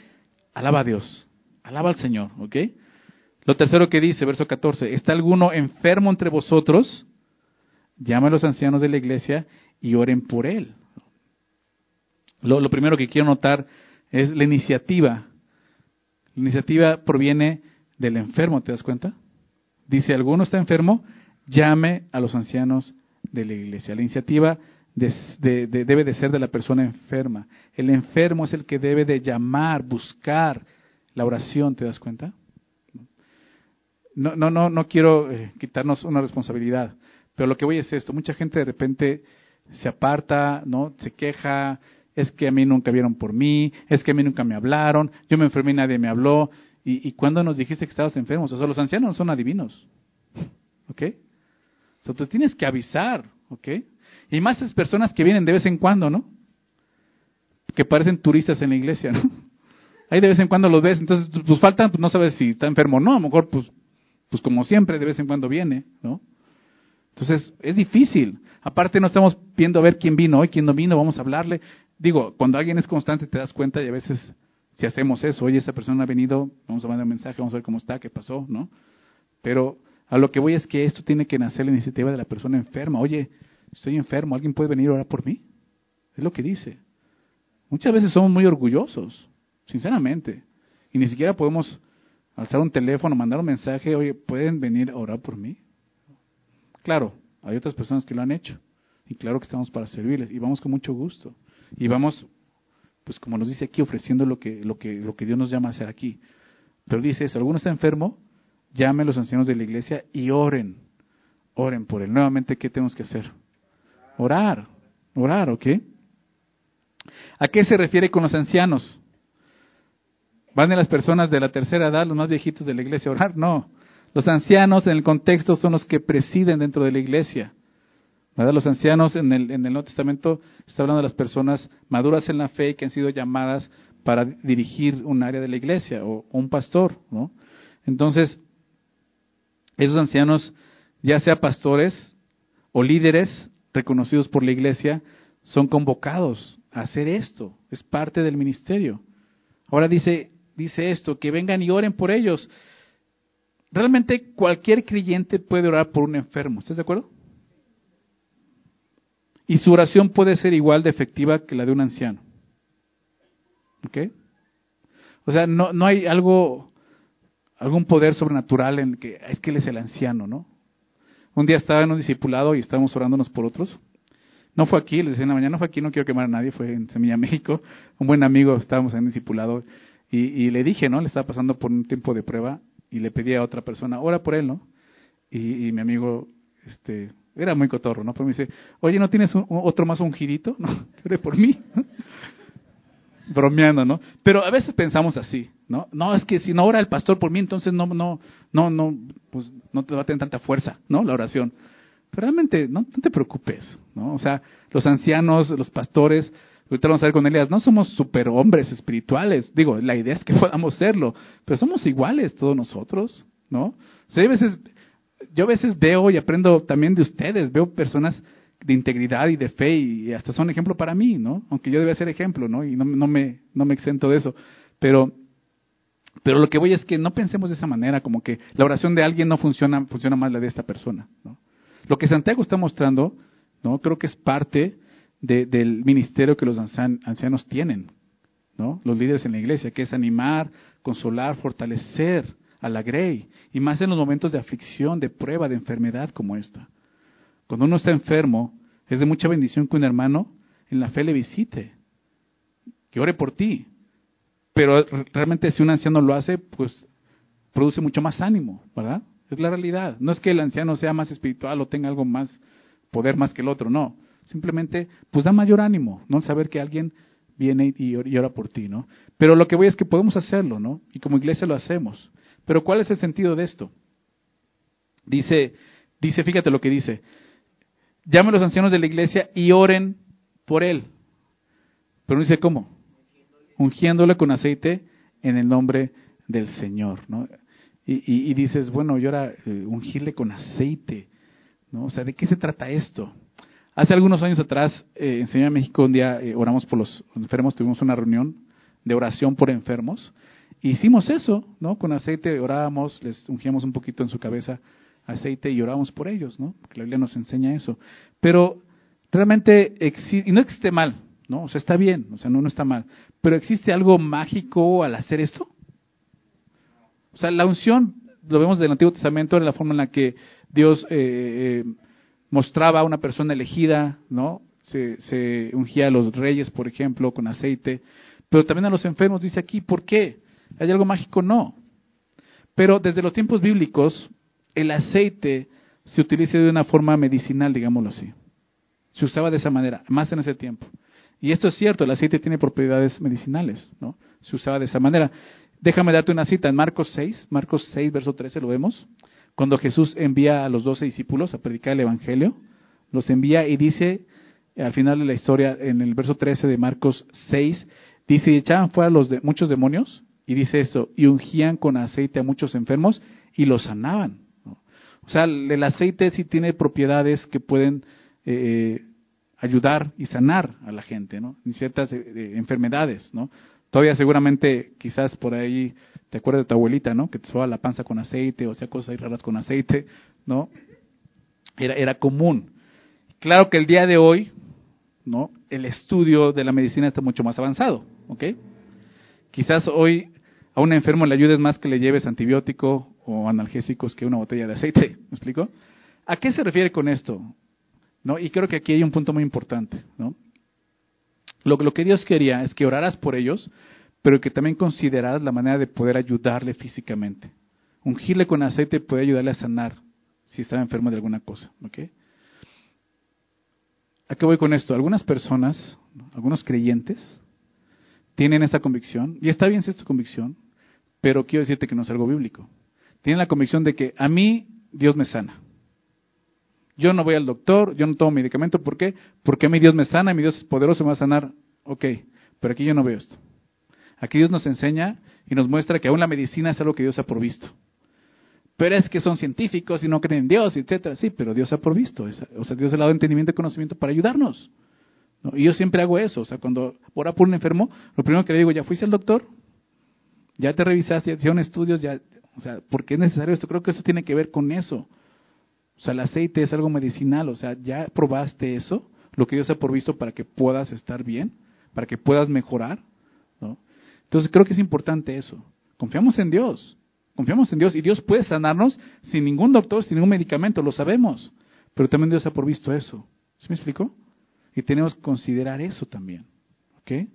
alaba a Dios. Alaba al Señor, ¿ok? Lo tercero que dice, verso 14, ¿está alguno enfermo entre vosotros? Llama a los ancianos de la iglesia y oren por él. Lo, primero que quiero notar es la iniciativa. La iniciativa proviene del enfermo, ¿te das cuenta? Dice, ¿alguno está enfermo? Llame a los ancianos de la iglesia. La iniciativa debe de ser de la persona enferma. El enfermo es el que debe de llamar, buscar la oración, ¿te das cuenta? no, no, no, no quiero eh, quitarnos una responsabilidad, pero lo que voy es esto, mucha gente de repente se aparta, ¿no? Se queja, es que a mí nunca vieron por mí, es que a mí nunca me hablaron, yo me enfermé y nadie me habló, y, y cuando nos dijiste que estabas enfermos, o sea, los ancianos no son adivinos, ¿ok? O sea, tú tienes que avisar, ¿ok? Y más esas personas que vienen de vez en cuando, ¿no? Que parecen turistas en la iglesia, ¿no? Ahí de vez en cuando los ves, entonces pues faltan, pues no sabes si está enfermo o no, a lo mejor pues pues como siempre, de vez en cuando viene, ¿no? Entonces, es difícil. Aparte, no estamos viendo a ver quién vino hoy, quién no vino, vamos a hablarle. Digo, cuando alguien es constante te das cuenta y a veces, si hacemos eso, oye, esa persona ha venido, vamos a mandar un mensaje, vamos a ver cómo está, qué pasó, ¿no? Pero a lo que voy es que esto tiene que nacer la iniciativa de la persona enferma. Oye, estoy enfermo, ¿alguien puede venir a orar por mí? Es lo que dice. Muchas veces somos muy orgullosos, sinceramente, y ni siquiera podemos alzar un teléfono, mandar un mensaje, oye, ¿pueden venir a orar por mí? Claro, hay otras personas que lo han hecho. Y claro que estamos para servirles. Y vamos con mucho gusto. Y vamos, pues como nos dice aquí, ofreciendo lo que, lo que, lo que Dios nos llama a hacer aquí. Pero dice eso, alguno está enfermo, llame a los ancianos de la iglesia y oren. Oren por él. Nuevamente, ¿qué tenemos que hacer? Orar. Orar, ¿ok? ¿A qué se refiere con los ancianos? ¿Van de las personas de la tercera edad, los más viejitos de la iglesia a orar? No. Los ancianos en el contexto son los que presiden dentro de la iglesia. ¿verdad? Los ancianos en el, en el Nuevo Testamento está hablando de las personas maduras en la fe que han sido llamadas para dirigir un área de la iglesia o, un pastor. ¿no? Entonces, esos ancianos, ya sea pastores o líderes reconocidos por la iglesia, son convocados a hacer esto. Es parte del ministerio. Ahora dice, dice esto, que vengan y oren por ellos. Realmente cualquier creyente puede orar por un enfermo, ¿estás de acuerdo? Y su oración puede ser igual de efectiva que la de un anciano. ¿Ok? O sea, no, no hay algo, algún poder sobrenatural en que es que él es el anciano, ¿no? Un día estaba en un discipulado y estábamos orándonos por otros. No fue aquí, les decía en la mañana, no fue aquí, no quiero quemar a nadie, fue en Semilla México. Un buen amigo, estábamos en un discipulado y, le dije, ¿no? Le estaba pasando por un tiempo de prueba y le pedí a otra persona, ora por él, ¿no? Y, mi amigo, este, era muy cotorro, ¿no? Pero me dice, oye, ¿no tienes otro más ungidito? ¿No? ¿Ore por mí? Bromeando, ¿no? Pero a veces pensamos así, ¿no? No, es que si no ora el pastor por mí, entonces no, no, no, no, pues no te va a tener tanta fuerza, ¿no? La oración. Pero realmente no, no te preocupes, ¿no? O sea, los ancianos, los pastores, Ahorita vamos a ver con Elías, no somos superhombres espirituales. Digo, la idea es que podamos serlo, pero somos iguales todos nosotros, ¿no? A veces yo a veces veo y aprendo también de ustedes, veo personas de integridad y de fe y hasta son ejemplo para mí, ¿no? Aunque yo debe ser ejemplo, ¿no? Y no, no, me, no me exento de eso. Pero, pero lo que voy es que no pensemos de esa manera, como que la oración de alguien no funciona, funciona más la de esta persona, ¿no? Lo que Santiago está mostrando, ¿no? Creo que es parte del ministerio que los ancianos tienen, ¿no? Los líderes en la iglesia, que es animar, consolar, fortalecer a la grey, y más en los momentos de aflicción, de prueba, de enfermedad como esta. Cuando uno está enfermo, es de mucha bendición que un hermano en la fe le visite, que ore por ti. Pero realmente si un anciano lo hace, pues produce mucho más ánimo, ¿verdad? Es la realidad. No es que el anciano sea más espiritual o tenga algo más, poder más que el otro, no. Simplemente, pues da mayor ánimo, ¿no? Saber que alguien viene y ora por ti, ¿no? Pero lo que voy es que podemos hacerlo, ¿no? Y como iglesia lo hacemos. Pero ¿cuál es el sentido de esto? Dice, dice, fíjate lo que dice. Llame a los ancianos de la iglesia y oren por él. Pero dice cómo. Ungiéndole con aceite en el nombre del Señor, ¿no? Y, dices, bueno, yo ahora eh, ungirle con aceite, ¿no? O sea, ¿de qué se trata esto? Hace algunos años atrás, eh, en México, un día eh, oramos por los enfermos, tuvimos una reunión de oración por enfermos. Hicimos eso, ¿no? Con aceite orábamos, les ungíamos un poquito en su cabeza aceite y orábamos por ellos, ¿no? Porque la Biblia nos enseña eso. Pero realmente existe, y no existe mal, ¿no? O sea, está bien, o sea, no, no está mal. Pero ¿existe algo mágico al hacer esto? O sea, la unción, lo vemos del Antiguo Testamento, era la forma en la que Dios eh, eh, mostraba a una persona elegida, ¿no? Se, ungía a los reyes, por ejemplo, con aceite, pero también a los enfermos, dice aquí, ¿por qué? ¿Hay algo mágico? No. Pero desde los tiempos bíblicos, el aceite se utiliza de una forma medicinal, digámoslo así. Se usaba de esa manera, más en ese tiempo. Y esto es cierto, el aceite tiene propiedades medicinales, ¿no? Se usaba de esa manera. Déjame darte una cita en Marcos 6, Marcos 6, verso 13, lo vemos. Cuando Jesús envía a los doce discípulos a predicar el Evangelio, los envía y dice, al final de la historia, en el verso 13 de Marcos 6, dice, y echaban fuera los de, muchos demonios, y dice eso, y ungían con aceite a muchos enfermos y los sanaban. O sea, el aceite sí tiene propiedades que pueden eh, ayudar y sanar a la gente, ¿no? En ciertas eh, enfermedades, ¿no? Todavía seguramente, quizás por ahí, te acuerdas de tu abuelita, ¿no? Que te sobaba la panza con aceite, o sea, cosas raras con aceite, ¿no? Era, era común. Claro que el día de hoy, ¿no? El estudio de la medicina está mucho más avanzado, ¿ok? Quizás hoy a un enfermo le ayudes más que le lleves antibiótico o analgésicos que una botella de aceite, ¿me explico? ¿A qué se refiere con esto? ¿No? Y creo que aquí hay un punto muy importante, ¿no? Lo, que Dios quería es que oraras por ellos, pero que también consideraras la manera de poder ayudarle físicamente. Ungirle con aceite puede ayudarle a sanar si está enfermo de alguna cosa. ¿ok? ¿A qué voy con esto? Algunas personas, algunos creyentes, tienen esta convicción, y está bien si es tu convicción, pero quiero decirte que no es algo bíblico. Tienen la convicción de que a mí Dios me sana. Yo no voy al doctor, yo no tomo medicamento, ¿por qué? Porque mí Dios me sana, mi Dios es poderoso, me va a sanar. Ok, pero aquí yo no veo esto. Aquí Dios nos enseña y nos muestra que aún la medicina es algo que Dios ha provisto. Pero es que son científicos y no creen en Dios, etcétera. Sí, pero Dios ha provisto. O sea, Dios ha dado entendimiento y conocimiento para ayudarnos. Y yo siempre hago eso. O sea, cuando ora por un enfermo, lo primero que le digo, ¿ya fuiste al doctor? ¿Ya te revisaste? ¿Ya hicieron estudios? ¿Ya? O sea, ¿por qué es necesario esto? Creo que eso tiene que ver con eso. O sea, el aceite es algo medicinal, o sea, ya probaste eso, lo que Dios ha provisto para que puedas estar bien, para que puedas mejorar, ¿no? Entonces creo que es importante eso. Confiamos en Dios, confiamos en Dios y Dios puede sanarnos sin ningún doctor, sin ningún medicamento, lo sabemos, pero también Dios ha provisto eso. ¿Sí me explico? Y tenemos que considerar eso también, ¿ok?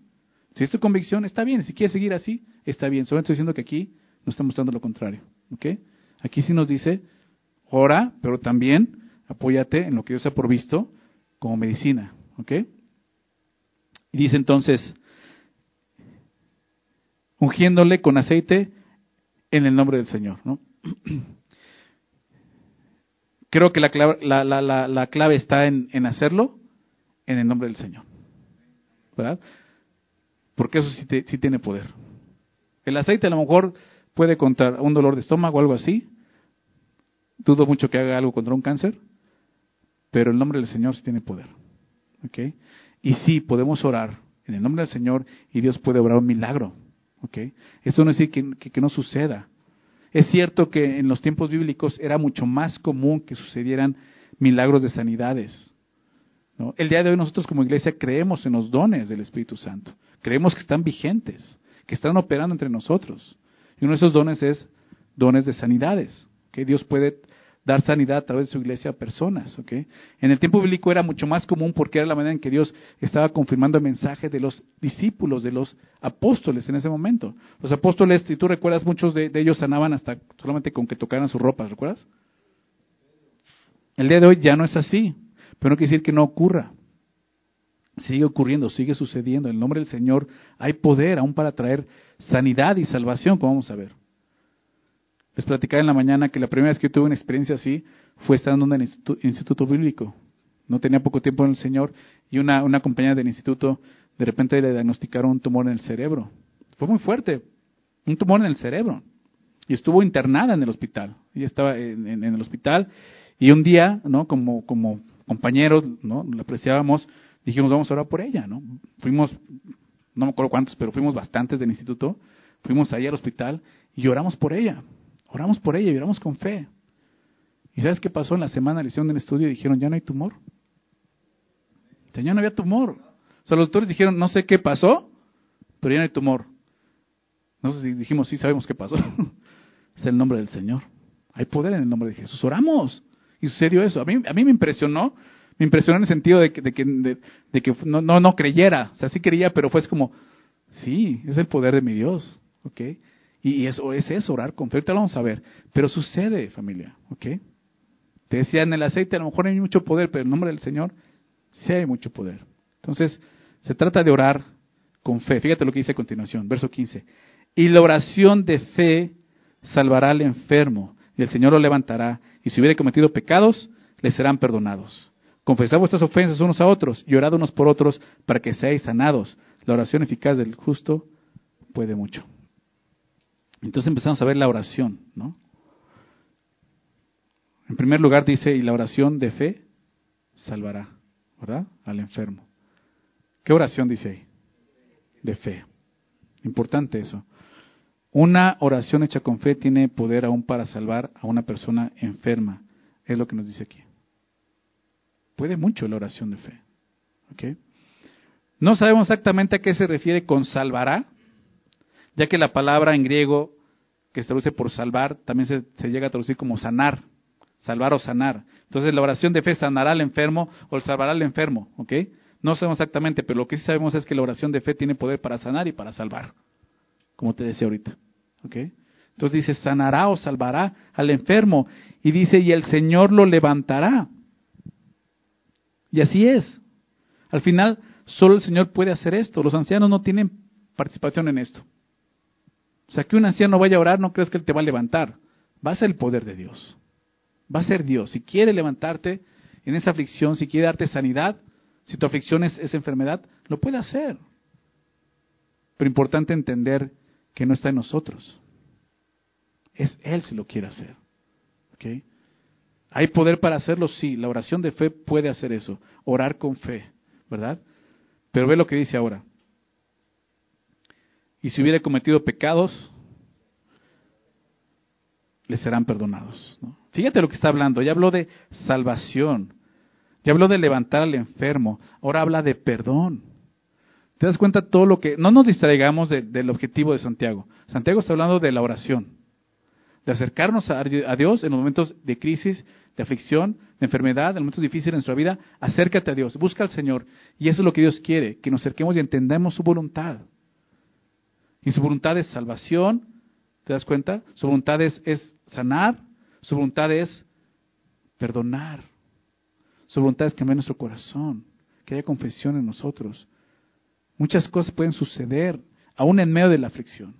Si es tu convicción, está bien, si quieres seguir así, está bien. Solo estoy diciendo que aquí nos está mostrando lo contrario, ¿ok? Aquí sí nos dice, Ora, pero también apóyate en lo que Dios ha provisto como medicina. ¿Ok? Y dice entonces, ungiéndole con aceite en el nombre del Señor. ¿no? Creo que la clave, la, la, la, clave está en, hacerlo en el nombre del Señor. ¿Verdad? Porque eso sí, sí tiene poder. El aceite a lo mejor puede contar un dolor de estómago o algo así, dudo mucho que haga algo contra un cáncer, pero el nombre del Señor sí tiene poder. ¿Ok? Y sí, podemos orar en el nombre del Señor y Dios puede obrar un milagro. ¿Ok? Eso no es decir que, no suceda. Es cierto que en los tiempos bíblicos era mucho más común que sucedieran milagros de sanidades. El día de hoy nosotros como iglesia creemos en los dones del Espíritu Santo. Creemos que están vigentes, que están operando entre nosotros. Y uno de esos dones es dones de sanidades. Que Dios puede dar sanidad a través de su iglesia a personas. ¿okay? En el tiempo bíblico era mucho más común porque era la manera en que Dios estaba confirmando el mensaje de los discípulos, de los apóstoles en ese momento. Los apóstoles, si tú recuerdas, muchos de, ellos sanaban hasta solamente con que tocaran sus ropas, ¿recuerdas? El día de hoy ya no es así, pero no quiere decir que no ocurra. Sigue ocurriendo, sigue sucediendo. En el nombre del Señor hay poder aún para traer sanidad y salvación, como vamos a ver. Les platicaba en la mañana que la primera vez que yo tuve una experiencia así fue estando en el instituto, bíblico. No tenía poco tiempo en el Señor y una, una compañera del instituto de repente le diagnosticaron un tumor en el cerebro. Fue muy fuerte, un tumor en el cerebro. Y estuvo internada en el hospital. Ella estaba en, el hospital y un día, ¿no? Como, como compañeros, ¿no? La apreciábamos, dijimos, vamos a orar por ella, ¿no? Fuimos, no me acuerdo cuántos, pero fuimos bastantes del instituto, fuimos ahí al hospital y oramos por ella. Oramos por ella y oramos con fe. ¿Y sabes qué pasó? En la semana le hicieron un estudio dijeron, ya no hay tumor. Ya no había tumor. O sea, los doctores dijeron, no sé qué pasó, pero ya no hay tumor. No sé si dijimos, sí sabemos qué pasó. es el nombre del Señor. Hay poder en el nombre de Jesús. Oramos. Y sucedió eso. A mí, a mí me impresionó. Me impresionó en el sentido de que, de que, de, que no, no, no creyera. O sea, sí creía, pero fue como, sí, es el poder de mi Dios. ¿ok? Y eso es eso, orar con fe. Ahorita lo vamos a ver. Pero sucede, familia, ¿ok? Te decía, en el aceite a lo mejor hay mucho poder, pero en el nombre del Señor sí hay mucho poder. Entonces, se trata de orar con fe. Fíjate lo que dice a continuación, verso 15. Y la oración de fe salvará al enfermo, y el Señor lo levantará, y si hubiere cometido pecados, le serán perdonados. Confesad vuestras ofensas unos a otros, y orad unos por otros, para que seáis sanados. La oración eficaz del justo puede mucho. Entonces empezamos a ver la oración, ¿no? En primer lugar dice, y la oración de fe salvará, ¿verdad? Al enfermo. ¿Qué oración dice ahí? De fe. Importante eso. Una oración hecha con fe tiene poder aún para salvar a una persona enferma. Es lo que nos dice aquí. Puede mucho la oración de fe. ¿Ok? No sabemos exactamente a qué se refiere con salvará, ya que la palabra en griego que se traduce por salvar también se, llega a traducir como sanar, salvar o sanar. Entonces la oración de fe sanará al enfermo o salvará al enfermo, ¿ok? No sabemos exactamente, pero lo que sí sabemos es que la oración de fe tiene poder para sanar y para salvar, como te decía ahorita, ¿ok? Entonces dice, sanará o salvará al enfermo. Y dice, y el Señor lo levantará. Y así es. Al final, solo el Señor puede hacer esto. Los ancianos no tienen participación en esto. O sea, que un anciano vaya a orar, no crees que él te va a levantar. Va a ser el poder de Dios. Va a ser Dios. Si quiere levantarte en esa aflicción, si quiere darte sanidad, si tu aflicción es, esa enfermedad, lo puede hacer. Pero importante entender que no está en nosotros. Es Él si lo quiere hacer. ¿Okay? ¿Hay poder para hacerlo? Sí. La oración de fe puede hacer eso. Orar con fe, ¿verdad? Pero ve lo que dice ahora y si hubiera cometido pecados, le serán perdonados. Fíjate lo que está hablando. Ya habló de salvación. Ya habló de levantar al enfermo. Ahora habla de perdón. ¿Te das cuenta todo lo que... No nos distraigamos del objetivo de Santiago. Santiago está hablando de la oración. De acercarnos a, a Dios en los momentos de crisis, de aflicción, de enfermedad, en momentos difíciles de nuestra vida. Acércate a Dios. Busca al Señor. Y eso es lo que Dios quiere. Que nos acerquemos y entendamos su voluntad. Y su voluntad es salvación, ¿te das cuenta? Su voluntad es, sanar, su voluntad es perdonar, su voluntad es cambiar nuestro corazón, que haya confesión en nosotros. Muchas cosas pueden suceder, aún en medio de la aflicción.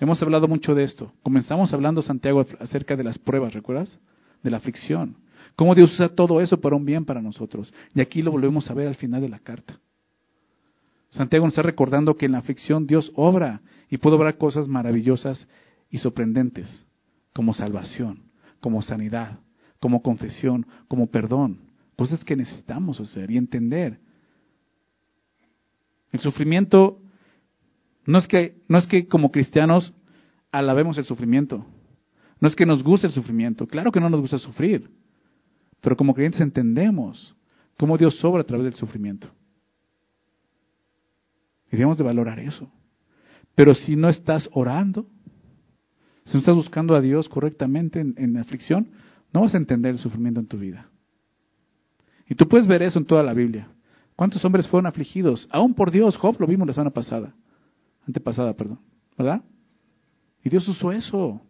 Hemos hablado mucho de esto. Comenzamos hablando, Santiago, acerca de las pruebas, ¿recuerdas? De la aflicción. Cómo Dios usa todo eso para un bien para nosotros. Y aquí lo volvemos a ver al final de la carta. Santiago nos está recordando que en la aflicción Dios obra y puede obrar cosas maravillosas y sorprendentes, como salvación, como sanidad, como confesión, como perdón. Cosas que necesitamos hacer y entender. El sufrimiento no es que, no es que como cristianos alabemos el sufrimiento. No es que nos guste el sufrimiento. Claro que no nos gusta sufrir. Pero como creyentes entendemos cómo Dios sobra a través del sufrimiento. Debemos de valorar eso. Pero si no estás orando, si no estás buscando a Dios correctamente en, en aflicción, no vas a entender el sufrimiento en tu vida. Y tú puedes ver eso en toda la Biblia. ¿Cuántos hombres fueron afligidos? Aún por Dios, Job lo vimos la semana pasada, antepasada, perdón, ¿verdad? Y Dios usó eso.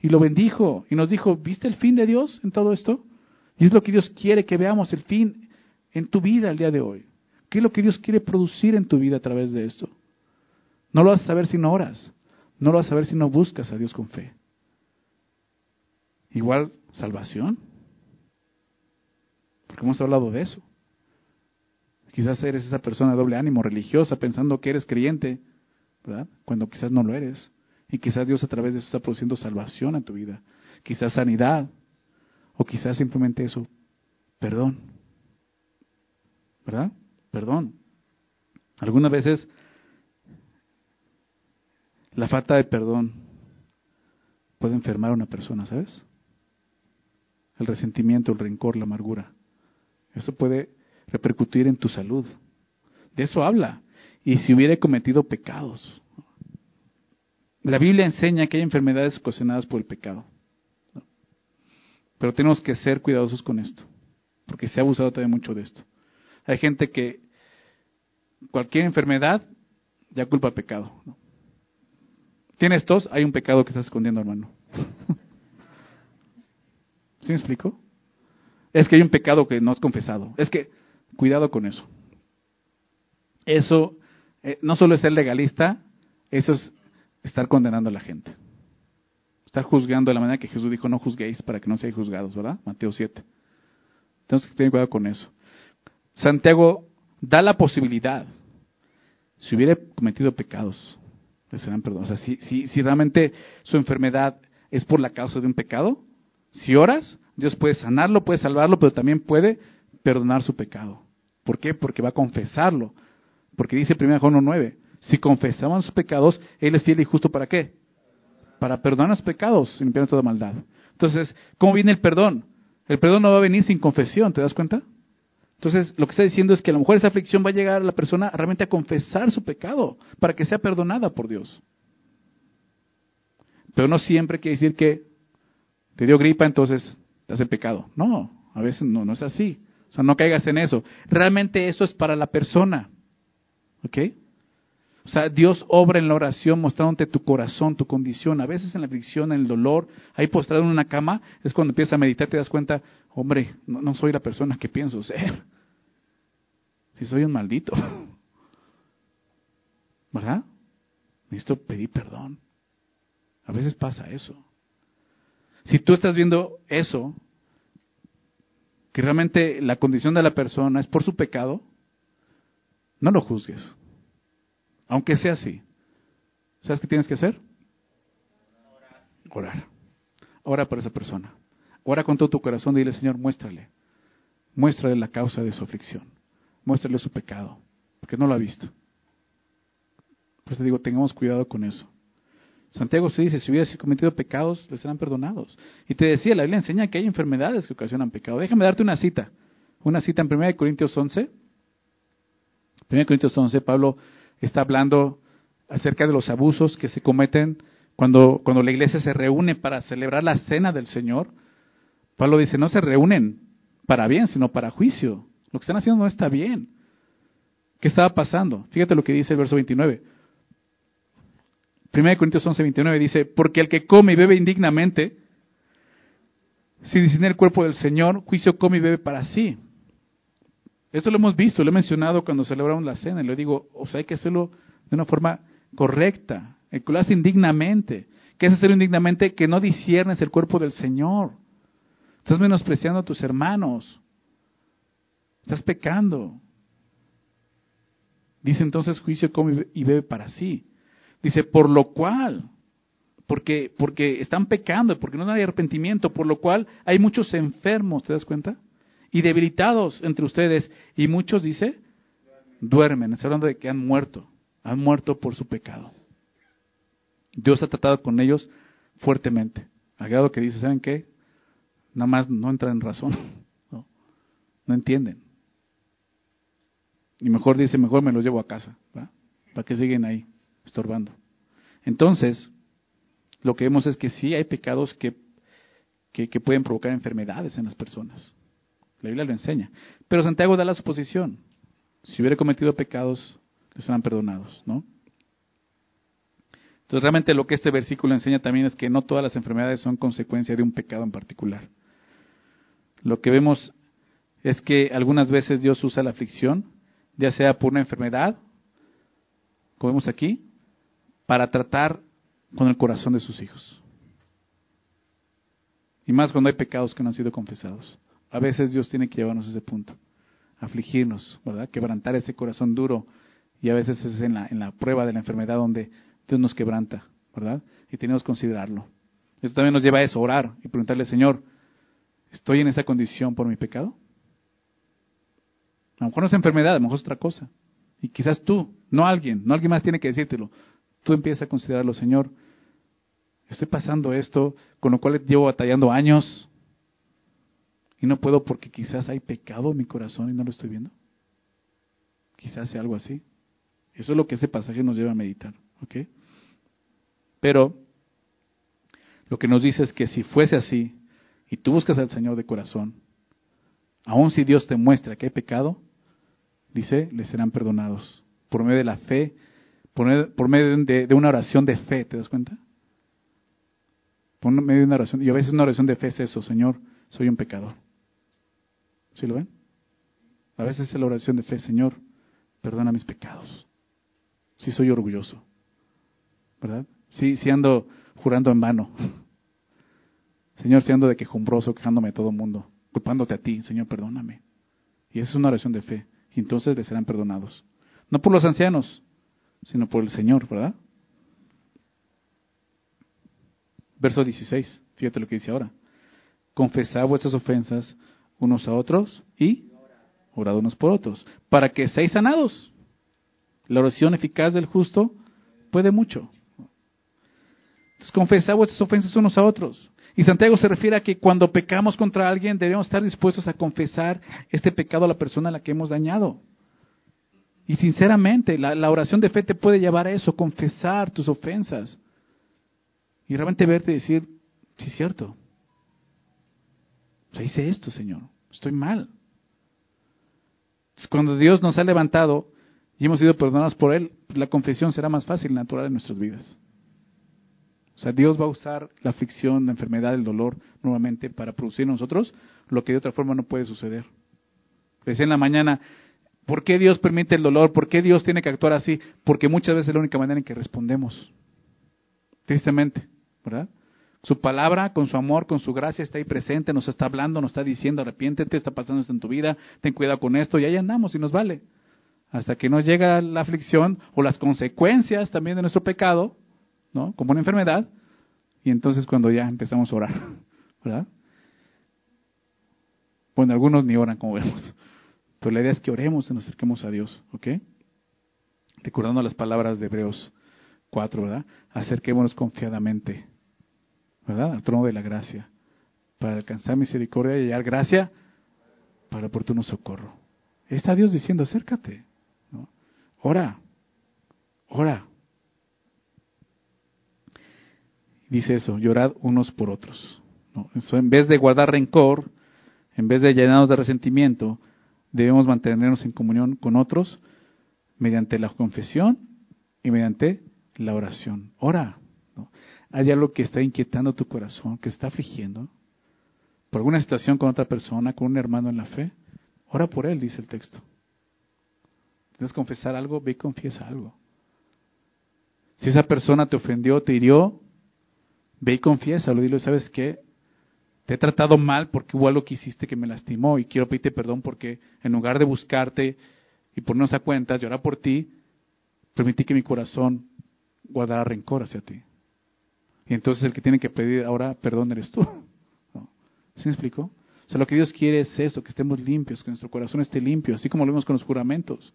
Y lo bendijo. Y nos dijo, ¿viste el fin de Dios en todo esto? Y es lo que Dios quiere que veamos, el fin en tu vida el día de hoy. ¿Qué es lo que Dios quiere producir en tu vida a través de esto? No lo vas a saber si no oras. No lo vas a saber si no buscas a Dios con fe. Igual salvación. Porque hemos hablado de eso. Quizás eres esa persona de doble ánimo, religiosa, pensando que eres creyente, ¿verdad? Cuando quizás no lo eres. Y quizás Dios a través de eso está produciendo salvación en tu vida. Quizás sanidad. O quizás simplemente eso, perdón. ¿Verdad? Perdón. Algunas veces la falta de perdón puede enfermar a una persona, ¿sabes? El resentimiento, el rencor, la amargura. Eso puede repercutir en tu salud. De eso habla. Y si hubiera cometido pecados. La Biblia enseña que hay enfermedades ocasionadas por el pecado. Pero tenemos que ser cuidadosos con esto, porque se ha abusado también mucho de esto. Hay gente que cualquier enfermedad ya culpa pecado. ¿no? ¿Tienes tos? Hay un pecado que estás escondiendo, hermano. ¿Sí me explico? Es que hay un pecado que no has confesado. Es que, cuidado con eso. Eso eh, no solo es ser legalista, eso es estar condenando a la gente. Estar juzgando de la manera que Jesús dijo, no juzguéis para que no seáis juzgados, ¿verdad? Mateo 7. Tenemos que tener cuidado con eso. Santiago da la posibilidad, si hubiera cometido pecados, le serán perdonados. O sea, si, si, realmente su enfermedad es por la causa de un pecado, si oras, Dios puede sanarlo, puede salvarlo, pero también puede perdonar su pecado. ¿Por qué? Porque va a confesarlo. Porque dice 1 Juan 9, si confesamos sus pecados, Él es fiel y justo para qué? Para perdonar los pecados y limpiar toda maldad. Entonces, ¿cómo viene el perdón? El perdón no va a venir sin confesión, ¿te das cuenta? Entonces, lo que está diciendo es que a lo mejor esa aflicción va a llegar a la persona realmente a confesar su pecado para que sea perdonada por Dios. Pero no siempre quiere decir que te dio gripa, entonces te hace pecado. No, a veces no, no es así. O sea, no caigas en eso. Realmente eso es para la persona. ¿Ok? O sea, Dios obra en la oración mostrándote tu corazón, tu condición. A veces en la aflicción, en el dolor, ahí postrado en una cama, es cuando empiezas a meditar te das cuenta, hombre, no, no soy la persona que pienso ser. Si soy un maldito. ¿Verdad? Necesito pedir perdón. A veces pasa eso. Si tú estás viendo eso, que realmente la condición de la persona es por su pecado, no lo juzgues. Aunque sea así. ¿Sabes qué tienes que hacer? Orar. Ora por esa persona. Ora con todo tu corazón y dile, Señor, muéstrale. Muéstrale la causa de su aflicción. Muéstrale su pecado. Porque no lo ha visto. Por eso te digo, tengamos cuidado con eso. Santiago se dice, si hubieras cometido pecados, les serán perdonados. Y te decía, la Biblia enseña que hay enfermedades que ocasionan pecado. Déjame darte una cita. Una cita en 1 Corintios 11. 1 Corintios 11, Pablo está hablando acerca de los abusos que se cometen cuando, cuando la iglesia se reúne para celebrar la cena del Señor. Pablo dice, no se reúnen para bien, sino para juicio. Lo que están haciendo no está bien. ¿Qué estaba pasando? Fíjate lo que dice el verso 29. 1 Corintios 11, 29 dice, porque el que come y bebe indignamente, si dice el cuerpo del Señor, juicio come y bebe para sí. Esto lo hemos visto, lo he mencionado cuando celebramos la cena, y le digo, o sea, hay que hacerlo de una forma correcta, el que lo hace indignamente. ¿Qué es hacerlo indignamente? Que no disiernes el cuerpo del Señor. Estás menospreciando a tus hermanos. Estás pecando. Dice entonces juicio come y bebe para sí. Dice, por lo cual, porque, porque están pecando, porque no hay arrepentimiento, por lo cual hay muchos enfermos, ¿te das cuenta? Y debilitados entre ustedes, y muchos, dice, duermen. Está hablando de que han muerto, han muerto por su pecado. Dios ha tratado con ellos fuertemente, al grado que dice, ¿saben qué? Nada más no entran en razón, no, no entienden. Y mejor dice, mejor me los llevo a casa, para que siguen ahí, estorbando. Entonces, lo que vemos es que sí hay pecados que, que, pueden provocar enfermedades en las personas. La Biblia lo enseña. Pero Santiago da la suposición. Si hubiera cometido pecados, serán perdonados, ¿no? Entonces realmente lo que este versículo enseña también es que no todas las enfermedades son consecuencia de un pecado en particular. Lo que vemos es que algunas veces Dios usa la aflicción, ya sea por una enfermedad, como vemos aquí, para tratar con el corazón de sus hijos. Y más cuando hay pecados que no han sido confesados. A veces Dios tiene que llevarnos a ese punto, afligirnos, ¿verdad? Quebrantar ese corazón duro. Y a veces es en la, en la prueba de la enfermedad donde Dios nos quebranta, ¿verdad? Y tenemos que considerarlo. Eso también nos lleva a eso, orar y preguntarle, Señor, ¿estoy en esa condición por mi pecado? A lo mejor no es enfermedad, a lo mejor es otra cosa. Y quizás tú, no alguien, no alguien más tiene que decírtelo. Tú empiezas a considerarlo, Señor, estoy pasando esto, con lo cual llevo batallando años y no puedo porque quizás hay pecado en mi corazón y no lo estoy viendo. Quizás sea algo así. Eso es lo que ese pasaje nos lleva a meditar. ¿ok? Pero lo que nos dice es que si fuese así y tú buscas al Señor de corazón, aun si Dios te muestra que hay pecado, dice, le serán perdonados por medio de la fe, por, medio de, de, una oración de fe, ¿te das cuenta? Por medio de una oración, y a veces una oración de fe es eso, Señor, soy un pecador. ¿Sí lo ven? A veces es la oración de fe, Señor, perdona mis pecados. Sí soy orgulloso. ¿Verdad? Sí, sí ando jurando en vano. Señor, si ando de quejumbroso, quejándome de todo mundo, culpándote a ti, Señor, perdóname. Y esa es una oración de fe. Y entonces le serán perdonados. No por los ancianos, sino por el Señor, ¿verdad? Verso 16, fíjate lo que dice ahora. Confesad vuestras ofensas unos a otros y orad unos por otros, para que seáis sanados. La oración eficaz del justo puede mucho. Entonces, confesad vuestras ofensas unos a otros. Y Santiago se refiere a que cuando pecamos contra alguien debemos estar dispuestos a confesar este pecado a la persona a la que hemos dañado. Y sinceramente, la, oración de fe te puede llevar a eso, confesar tus ofensas. Y realmente verte y decir, sí es cierto. O hice esto, Señor. Estoy mal. Cuando Dios nos ha levantado y hemos sido perdonados por Él, la confesión será más fácil natural en nuestras vidas. O sea, Dios va a usar la aflicción, la enfermedad, el dolor nuevamente para producir en nosotros lo que de otra forma no puede suceder. Decía en la mañana, ¿por qué Dios permite el dolor? ¿Por qué Dios tiene que actuar así? Porque muchas veces es la única manera en que respondemos. Tristemente, ¿verdad? Su palabra, con su amor, con su gracia, está ahí presente, nos está hablando, nos está diciendo, arrepiéntete, está pasando esto en tu vida, ten cuidado con esto, y ahí andamos y nos vale. Hasta que nos llega la aflicción o las consecuencias también de nuestro pecado, ¿no? Como una enfermedad. Y entonces cuando ya empezamos a orar, ¿verdad? Bueno, algunos ni oran como vemos. Pero la idea es que oremos y nos acerquemos a Dios, ¿ok? Recordando las palabras de Hebreos 4, ¿verdad? Acerquémonos confiadamente, ¿verdad? Al trono de la gracia, para alcanzar misericordia y hallar gracia para oportuno socorro. Está Dios diciendo, acércate. Ora, ora, dice eso, llorad unos por otros. En vez de guardar rencor, en vez de llenarnos de resentimiento, debemos mantenernos en comunión con otros mediante la confesión y mediante la oración. Ora. Hay algo que está inquietando tu corazón, que está afligiendo. Por alguna situación con otra persona, con un hermano en la fe. Ora por él, dice el texto. ¿Tienes confesar algo? Ve y confiesa algo. Si esa persona te ofendió, te hirió, Ve y confiésalo, dile, ¿sabes qué? Te he tratado mal porque hubo algo que hiciste que me lastimó y quiero pedirte perdón porque en lugar de buscarte y ponernos a cuentas, llorar por ti, permití que mi corazón guardara rencor hacia ti. Y entonces el que tiene que pedir ahora perdón eres tú. ¿Sí me explico? O sea, lo que Dios quiere es eso, que estemos limpios, que nuestro corazón esté limpio, así como lo vemos con los juramentos.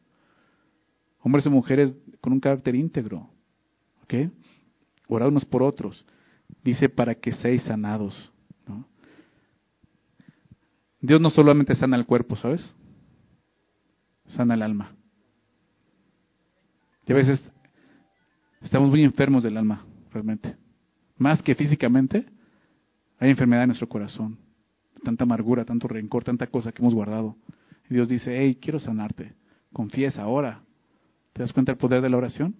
Hombres y mujeres con un carácter íntegro. ¿Ok? Orar unos por otros. Dice para que seáis sanados. Dios no solamente sana el cuerpo, ¿sabes? Sana el alma. Y a veces estamos muy enfermos del alma, realmente. Más que físicamente, hay enfermedad en nuestro corazón. Tanta amargura, tanto rencor, tanta cosa que hemos guardado. Y Dios dice, hey, quiero sanarte. Confiesa, ora. ¿Te das cuenta del poder de la oración?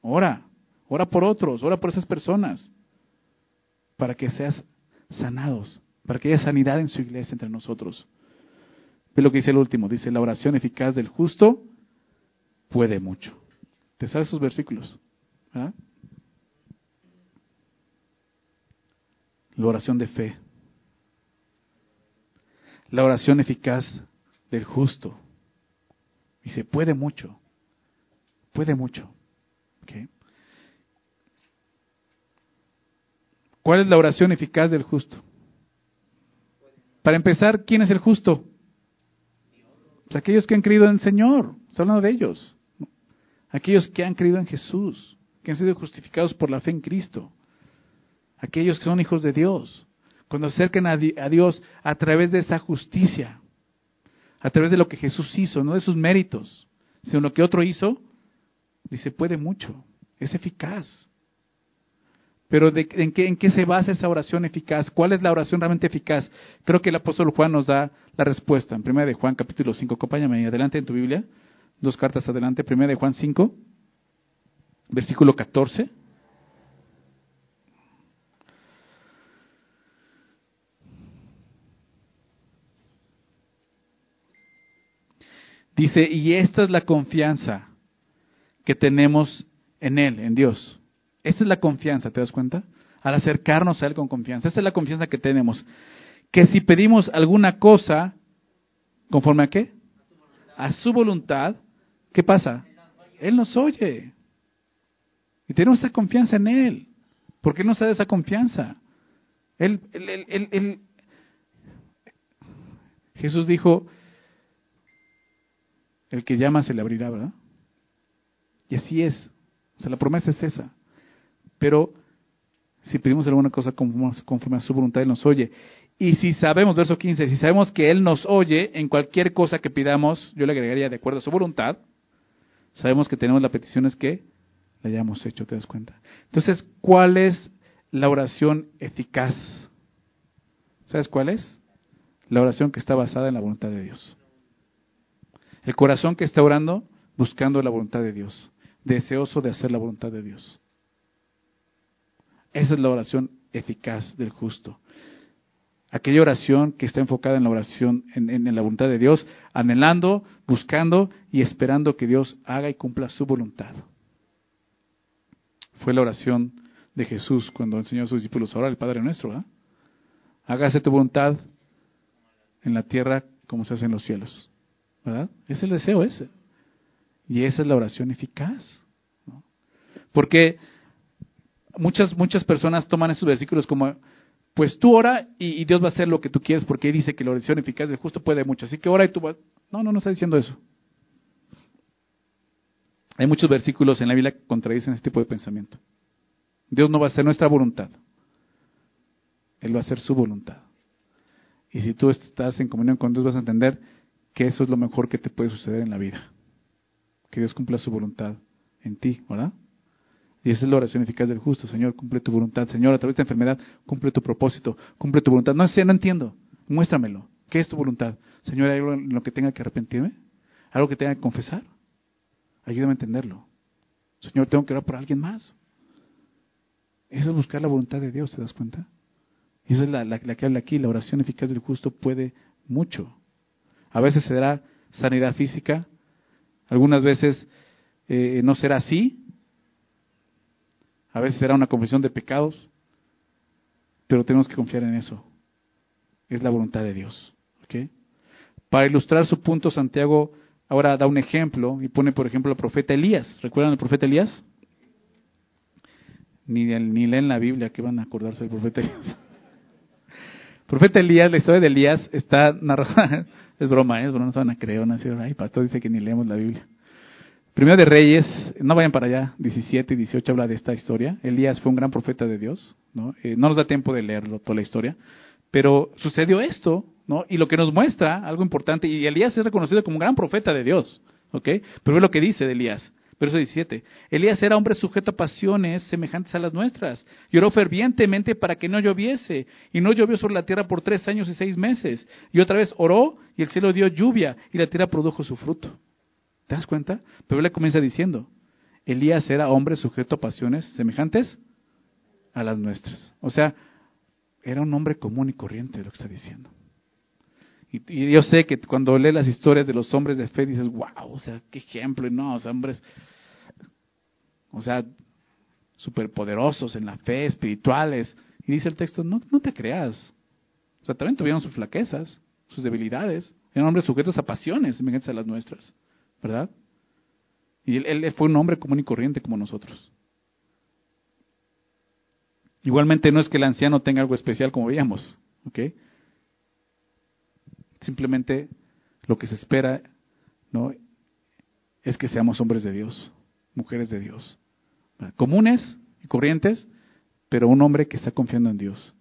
Ora. Ora por otros, ora por esas personas. Para que seas sanados, para que haya sanidad en su iglesia entre nosotros. Ve lo que dice el último, dice, la oración eficaz del justo puede mucho. ¿Te sabes esos versículos? La oración de fe. La oración eficaz del justo. Dice, puede mucho. Puede mucho. ¿Cuál es la oración eficaz del justo? Para empezar, ¿quién es el justo? Pues aquellos que han creído en el Señor. Está hablando de ellos. Aquellos que han creído en Jesús, que han sido justificados por la fe en Cristo. Aquellos que son hijos de Dios. Cuando se acercan a Dios a través de esa justicia, a través de lo que Jesús hizo, no de sus méritos, sino lo que otro hizo, dice, puede mucho, es eficaz. Pero ¿en, qué, ¿en qué se basa esa oración eficaz? ¿Cuál es la oración realmente eficaz? Creo que el apóstol Juan nos da la respuesta. En 1 de Juan capítulo 5, acompáñame adelante en tu Biblia, dos cartas adelante, 1 de Juan 5, versículo 14. Dice, y esta es la confianza que tenemos en Él, en Dios. Esa es la confianza, ¿te das cuenta? Al acercarnos a Él con confianza. Esa es la confianza que tenemos. Que si pedimos alguna cosa, ¿conforme a qué? A su voluntad, ¿qué pasa? Él nos oye. Y tenemos esa confianza en Él. ¿Por qué nos da esa confianza? Él, él, él, Jesús dijo, el que llama se le abrirá, ¿verdad? Y así es. O sea, la promesa es esa. Pero si pedimos alguna cosa conforme a su voluntad, Él nos oye. Y si sabemos, verso 15, si sabemos que Él nos oye en cualquier cosa que pidamos, yo le agregaría de acuerdo a su voluntad, sabemos que tenemos las peticiones que le hayamos hecho, ¿te das cuenta? Entonces, ¿cuál es la oración eficaz? ¿Sabes cuál es? La oración que está basada en la voluntad de Dios. El corazón que está orando buscando la voluntad de Dios, deseoso de hacer la voluntad de Dios. Esa es la oración eficaz del justo. Aquella oración que está enfocada en la oración, en, la voluntad de Dios, anhelando, buscando y esperando que Dios haga y cumpla su voluntad. Fue la oración de Jesús cuando enseñó a sus discípulos a orar el Padre nuestro. ¿eh? Hágase tu voluntad en la tierra como se hace en los cielos. ¿Verdad? Es el deseo ese. Y esa es la oración eficaz. Porque muchas, muchas personas toman esos versículos como, pues tú ora y, Dios va a hacer lo que tú quieres porque dice que la oración eficaz del justo puede mucho. Así que ora y tú vas... No, no, no está diciendo eso. Hay muchos versículos en la Biblia que contradicen este tipo de pensamiento. Dios no va a hacer nuestra voluntad. Él va a hacer su voluntad. Y si tú estás en comunión con Dios vas a entender que eso es lo mejor que te puede suceder en la vida. Que Dios cumpla su voluntad en ti, ¿verdad? Y esa es la oración eficaz del justo. Señor, cumple tu voluntad. Señor, a través de esta enfermedad, cumple tu propósito, cumple tu voluntad. No sé, no entiendo. Muéstramelo. ¿Qué es tu voluntad? Señor, ¿hay algo en lo que tenga que arrepentirme? ¿Algo que tenga que confesar? Ayúdame a entenderlo. Señor, tengo que orar por alguien más. Eso es buscar la voluntad de Dios, ¿te das cuenta? Y esa es la, la, que habla aquí. La oración eficaz del justo puede mucho. A veces será sanidad física. Algunas veces eh, no será así, a veces será una confesión de pecados, pero tenemos que confiar en eso. Es la voluntad de Dios. Para ilustrar su punto, Santiago ahora da un ejemplo y pone, por ejemplo, al profeta Elías. ¿Recuerdan al profeta Elías? Ni, ni leen la Biblia, que van a acordarse del profeta Elías. Profeta Elías, la historia de Elías está narrada, es broma, ¿eh? es broma, no se van a creer, no ay, pastor dice que ni leemos la Biblia. Primero de Reyes, no vayan para allá, 17 y 18 habla de esta historia. Elías fue un gran profeta de Dios, ¿no? Eh, no nos da tiempo de leerlo, toda la historia, pero sucedió esto, ¿no? Y lo que nos muestra, algo importante, y Elías es reconocido como un gran profeta de Dios, ¿ok? Pero ve lo que dice de Elías. Verso 17. Elías era hombre sujeto a pasiones semejantes a las nuestras. Lloró fervientemente para que no lloviese. Y no llovió sobre la tierra por tres años y seis meses. Y otra vez oró y el cielo dio lluvia y la tierra produjo su fruto. ¿Te das cuenta? Pero comienza diciendo, Elías era hombre sujeto a pasiones semejantes a las nuestras. O sea, era un hombre común y corriente, lo que está diciendo. Y, yo sé que cuando lees las historias de los hombres de fe dices, wow, o sea, qué ejemplo, y no, o sea, hombres, o sea, superpoderosos en la fe, espirituales. Y dice el texto, no, no te creas. O sea, también tuvieron sus flaquezas, sus debilidades. Eran hombres sujetos a pasiones semejantes a las nuestras, ¿verdad? Y él, él fue un hombre común y corriente como nosotros. Igualmente no es que el anciano tenga algo especial como veíamos, ¿ok? Simplemente lo que se espera ¿no? es que seamos hombres de Dios, mujeres de Dios, comunes y corrientes, pero un hombre que está confiando en Dios.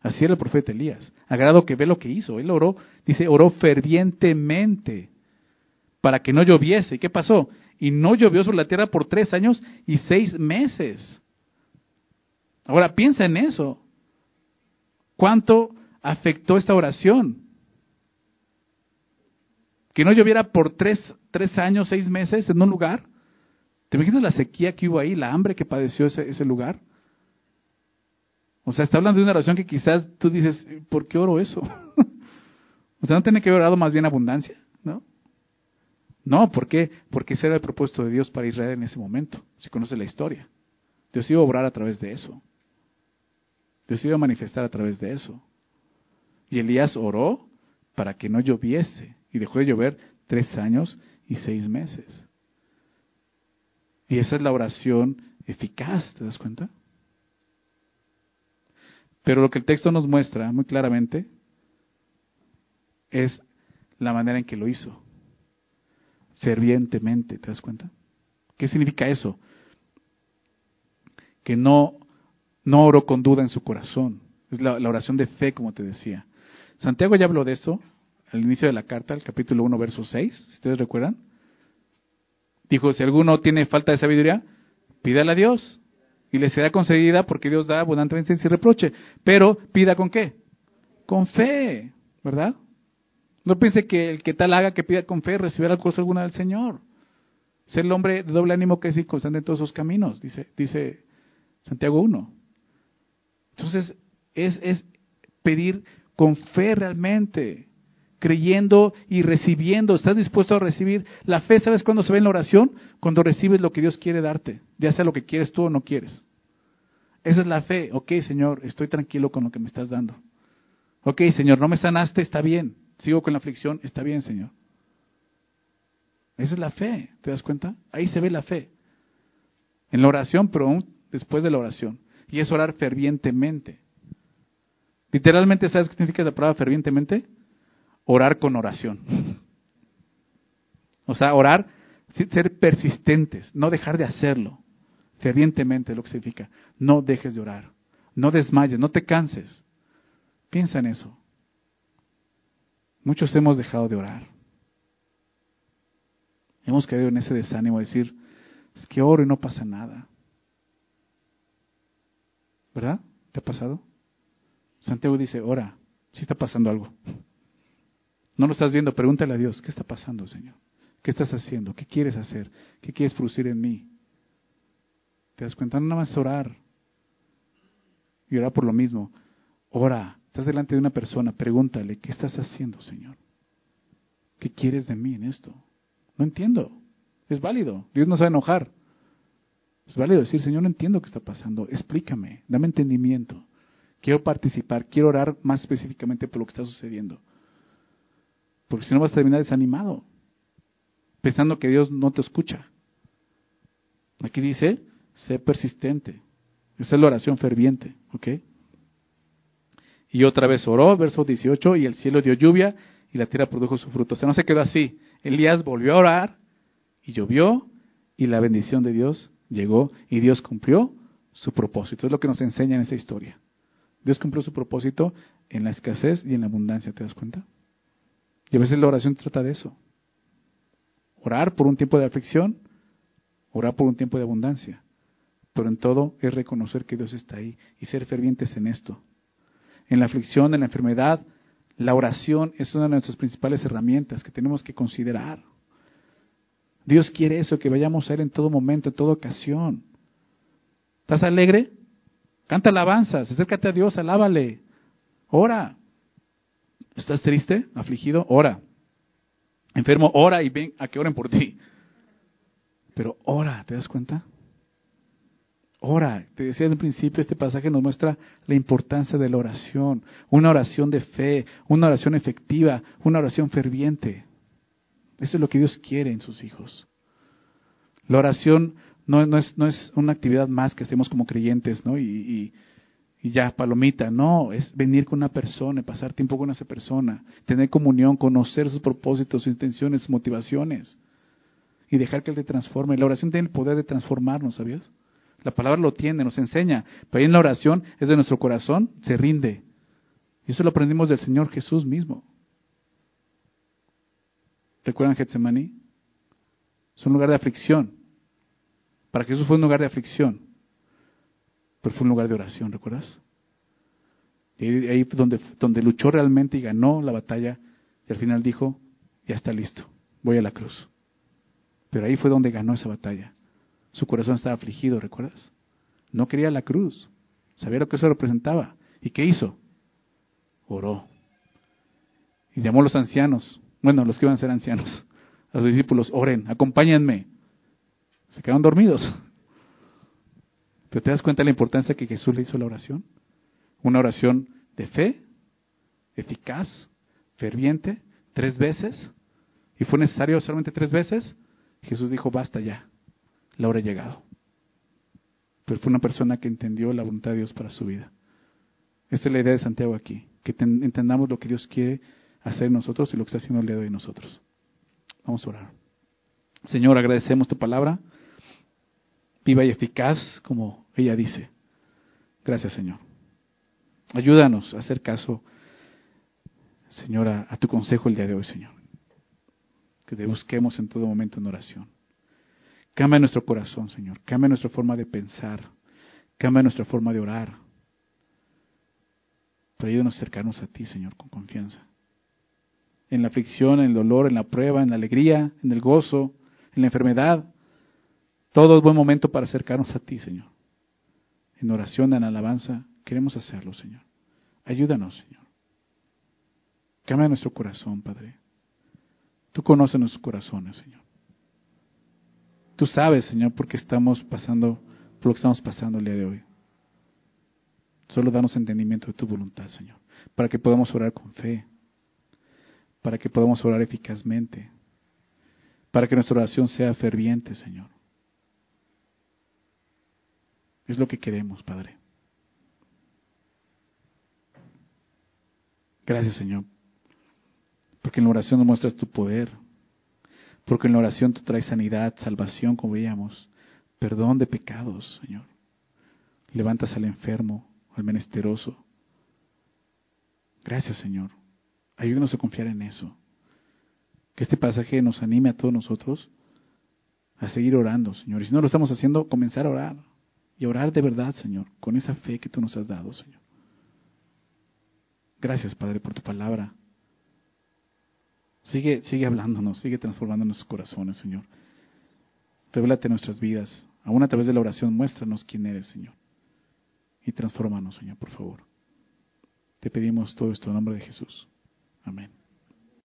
Así era el profeta Elías. Agrado que ve lo que hizo. Él oró, dice, oró fervientemente para que no lloviese. ¿Y qué pasó? Y no llovió sobre la tierra por tres años y seis meses. Ahora piensa en eso. ¿Cuánto afectó esta oración? Que no lloviera por tres, tres años, seis meses en un lugar. ¿Te imaginas la sequía que hubo ahí, la hambre que padeció ese, ese lugar? O sea, está hablando de una oración que quizás tú dices, ¿por qué oro eso? o sea, ¿no tiene que haber orado más bien abundancia? ¿No? No, ¿por qué? Porque ese era el propósito de Dios para Israel en ese momento. Se conoce la historia. Dios iba a obrar a través de eso. Dios iba a manifestar a través de eso. Y Elías oró para que no lloviese y dejó de llover tres años y seis meses. Y esa es la oración eficaz, ¿te das cuenta? Pero lo que el texto nos muestra muy claramente es la manera en que lo hizo. Fervientemente, ¿te das cuenta? ¿Qué significa eso? Que no, no oró con duda en su corazón. Es la, la oración de fe, como te decía. Santiago ya habló de eso al inicio de la carta, el capítulo 1, verso 6, si ustedes recuerdan. Dijo, si alguno tiene falta de sabiduría, pídale a Dios y le será concedida porque Dios da abundantemente sin reproche. Pero pida con qué? Con fe, ¿verdad? No piense que el que tal haga que pida con fe recibirá cosa alguna del Señor. Ser el hombre de doble ánimo que es inconstante en todos sus caminos, dice, Santiago 1. Entonces, es, es pedir con fe realmente creyendo y recibiendo. ¿Estás dispuesto a recibir? La fe, ¿sabes cuándo se ve en la oración? Cuando recibes lo que Dios quiere darte, ya sea lo que quieres tú o no quieres. Esa es la fe. Ok, Señor, estoy tranquilo con lo que me estás dando. Ok, Señor, no me sanaste, está bien. Sigo con la aflicción, está bien, Señor. Esa es la fe, ¿te das cuenta? Ahí se ve la fe. En la oración, pero aún después de la oración. Y es orar fervientemente. Literalmente, ¿sabes qué significa la palabra fervientemente? Orar con oración. O sea, orar, ser persistentes, no dejar de hacerlo. Fervientemente lo que significa. No dejes de orar. No desmayes, no te canses. Piensa en eso. Muchos hemos dejado de orar. Hemos caído en ese desánimo de decir, es que oro y no pasa nada. ¿Verdad? ¿Te ha pasado? Santiago dice, ora, si está pasando algo. No lo estás viendo, pregúntale a Dios, ¿qué está pasando, Señor? ¿Qué estás haciendo? ¿Qué quieres hacer? ¿Qué quieres producir en mí? ¿Te das cuenta? No nada más orar. Y orar por lo mismo. Ora, estás delante de una persona, pregúntale, ¿qué estás haciendo, Señor? ¿Qué quieres de mí en esto? No entiendo. Es válido. Dios no a enojar. Es válido decir, Señor, no entiendo qué está pasando. Explícame, dame entendimiento. Quiero participar, quiero orar más específicamente por lo que está sucediendo. Porque si no vas a terminar desanimado, pensando que Dios no te escucha. Aquí dice, sé persistente, Esa es la oración ferviente, ¿ok? Y otra vez oró, verso 18, y el cielo dio lluvia y la tierra produjo su fruto. O sea, no se quedó así. Elías volvió a orar y llovió y la bendición de Dios llegó y Dios cumplió su propósito. Es lo que nos enseña en esta historia. Dios cumplió su propósito en la escasez y en la abundancia, ¿te das cuenta? Y a veces la oración trata de eso. Orar por un tiempo de aflicción, orar por un tiempo de abundancia. Pero en todo es reconocer que Dios está ahí y ser fervientes en esto. En la aflicción, en la enfermedad, la oración es una de nuestras principales herramientas que tenemos que considerar. Dios quiere eso, que vayamos a Él en todo momento, en toda ocasión. ¿Estás alegre? Canta alabanzas, acércate a Dios, alábale. Ora. ¿Estás triste, afligido? Ora. Enfermo, ora y ven a que oren por ti. Pero ora, ¿te das cuenta? Ora. Te decía el principio, este pasaje nos muestra la importancia de la oración. Una oración de fe, una oración efectiva, una oración ferviente. Eso es lo que Dios quiere en sus hijos. La oración no, es, no es una actividad más que hacemos como creyentes, ¿no? Y, ya, palomita, no, es venir con una persona, pasar tiempo con esa persona, tener comunión, conocer sus propósitos, sus intenciones, sus motivaciones y dejar que Él te transforme. La oración tiene el poder de transformarnos, ¿sabías? La palabra lo tiene, nos enseña, pero ahí en la oración es de nuestro corazón, se rinde. Y eso lo aprendimos del Señor Jesús mismo. ¿Recuerdan Getsemaní? Es un lugar de aflicción. Para Jesús fue un lugar de aflicción, pero fue un lugar de oración, ¿recuerdas? Y ahí, donde, donde luchó realmente y ganó la batalla, y al final dijo, ya está listo, voy a la cruz. Pero ahí fue donde ganó esa batalla. Su corazón estaba afligido, ¿recuerdas? No quería la cruz, sabía lo que eso representaba. ¿Y qué hizo? Oró. Y llamó a los ancianos, bueno, los que iban a ser ancianos, a sus discípulos, oren, acompáñenme. Se quedaron dormidos. Pero te das cuenta de la importancia que Jesús le hizo la oración. Una oración de fe, eficaz, ferviente, tres veces. Y fue necesario solamente tres veces. Jesús dijo, basta ya, la hora ha llegado. Pero fue una persona que entendió la voluntad de Dios para su vida. Esta es la idea de Santiago aquí, que entendamos lo que Dios quiere hacer en nosotros y lo que está haciendo el día de nosotros. Vamos a orar. Señor, agradecemos tu palabra, viva y eficaz, como ella dice. Gracias, Señor. Ayúdanos a hacer caso, Señor, a, tu consejo el día de hoy, Señor. Que te busquemos en todo momento en oración. Cambia nuestro corazón, Señor. Cambia nuestra forma de pensar. Cambia nuestra forma de orar. Pero ayúdanos a acercarnos a ti, Señor, con confianza en la aflicción, en el dolor, en la prueba, en la alegría, en el gozo, en la enfermedad. Todo es buen momento para acercarnos a ti, Señor. En oración, en alabanza, queremos hacerlo, Señor. Ayúdanos, Señor. Cambia nuestro corazón, Padre. Tú conoces nuestros corazones, Señor. Tú sabes, Señor, por qué estamos pasando, por lo que estamos pasando el día de hoy. Solo danos entendimiento de tu voluntad, Señor, para que podamos orar con fe, para que podamos orar eficazmente, para que nuestra oración sea ferviente, Señor. Es lo que queremos, Padre. Gracias, Señor, porque en la oración nos muestras tu poder, porque en la oración tú traes sanidad, salvación, como veíamos, perdón de pecados, Señor. Levantas al enfermo, al menesteroso. Gracias, Señor Ayúdenos a confiar en eso. Que este pasaje nos anime a todos nosotros a seguir orando, Señor. Y si no lo estamos haciendo, comenzar a orar. Y orar de verdad, Señor, con esa fe que tú nos has dado, Señor. Gracias, Padre, por tu palabra. Sigue, sigue hablándonos, sigue transformando nuestros corazones, Señor. Revélate nuestras vidas. Aún a través de la oración, muéstranos quién eres, Señor. Y transfórmanos, Señor, por favor. Te pedimos todo esto en nombre de Jesús. Amén.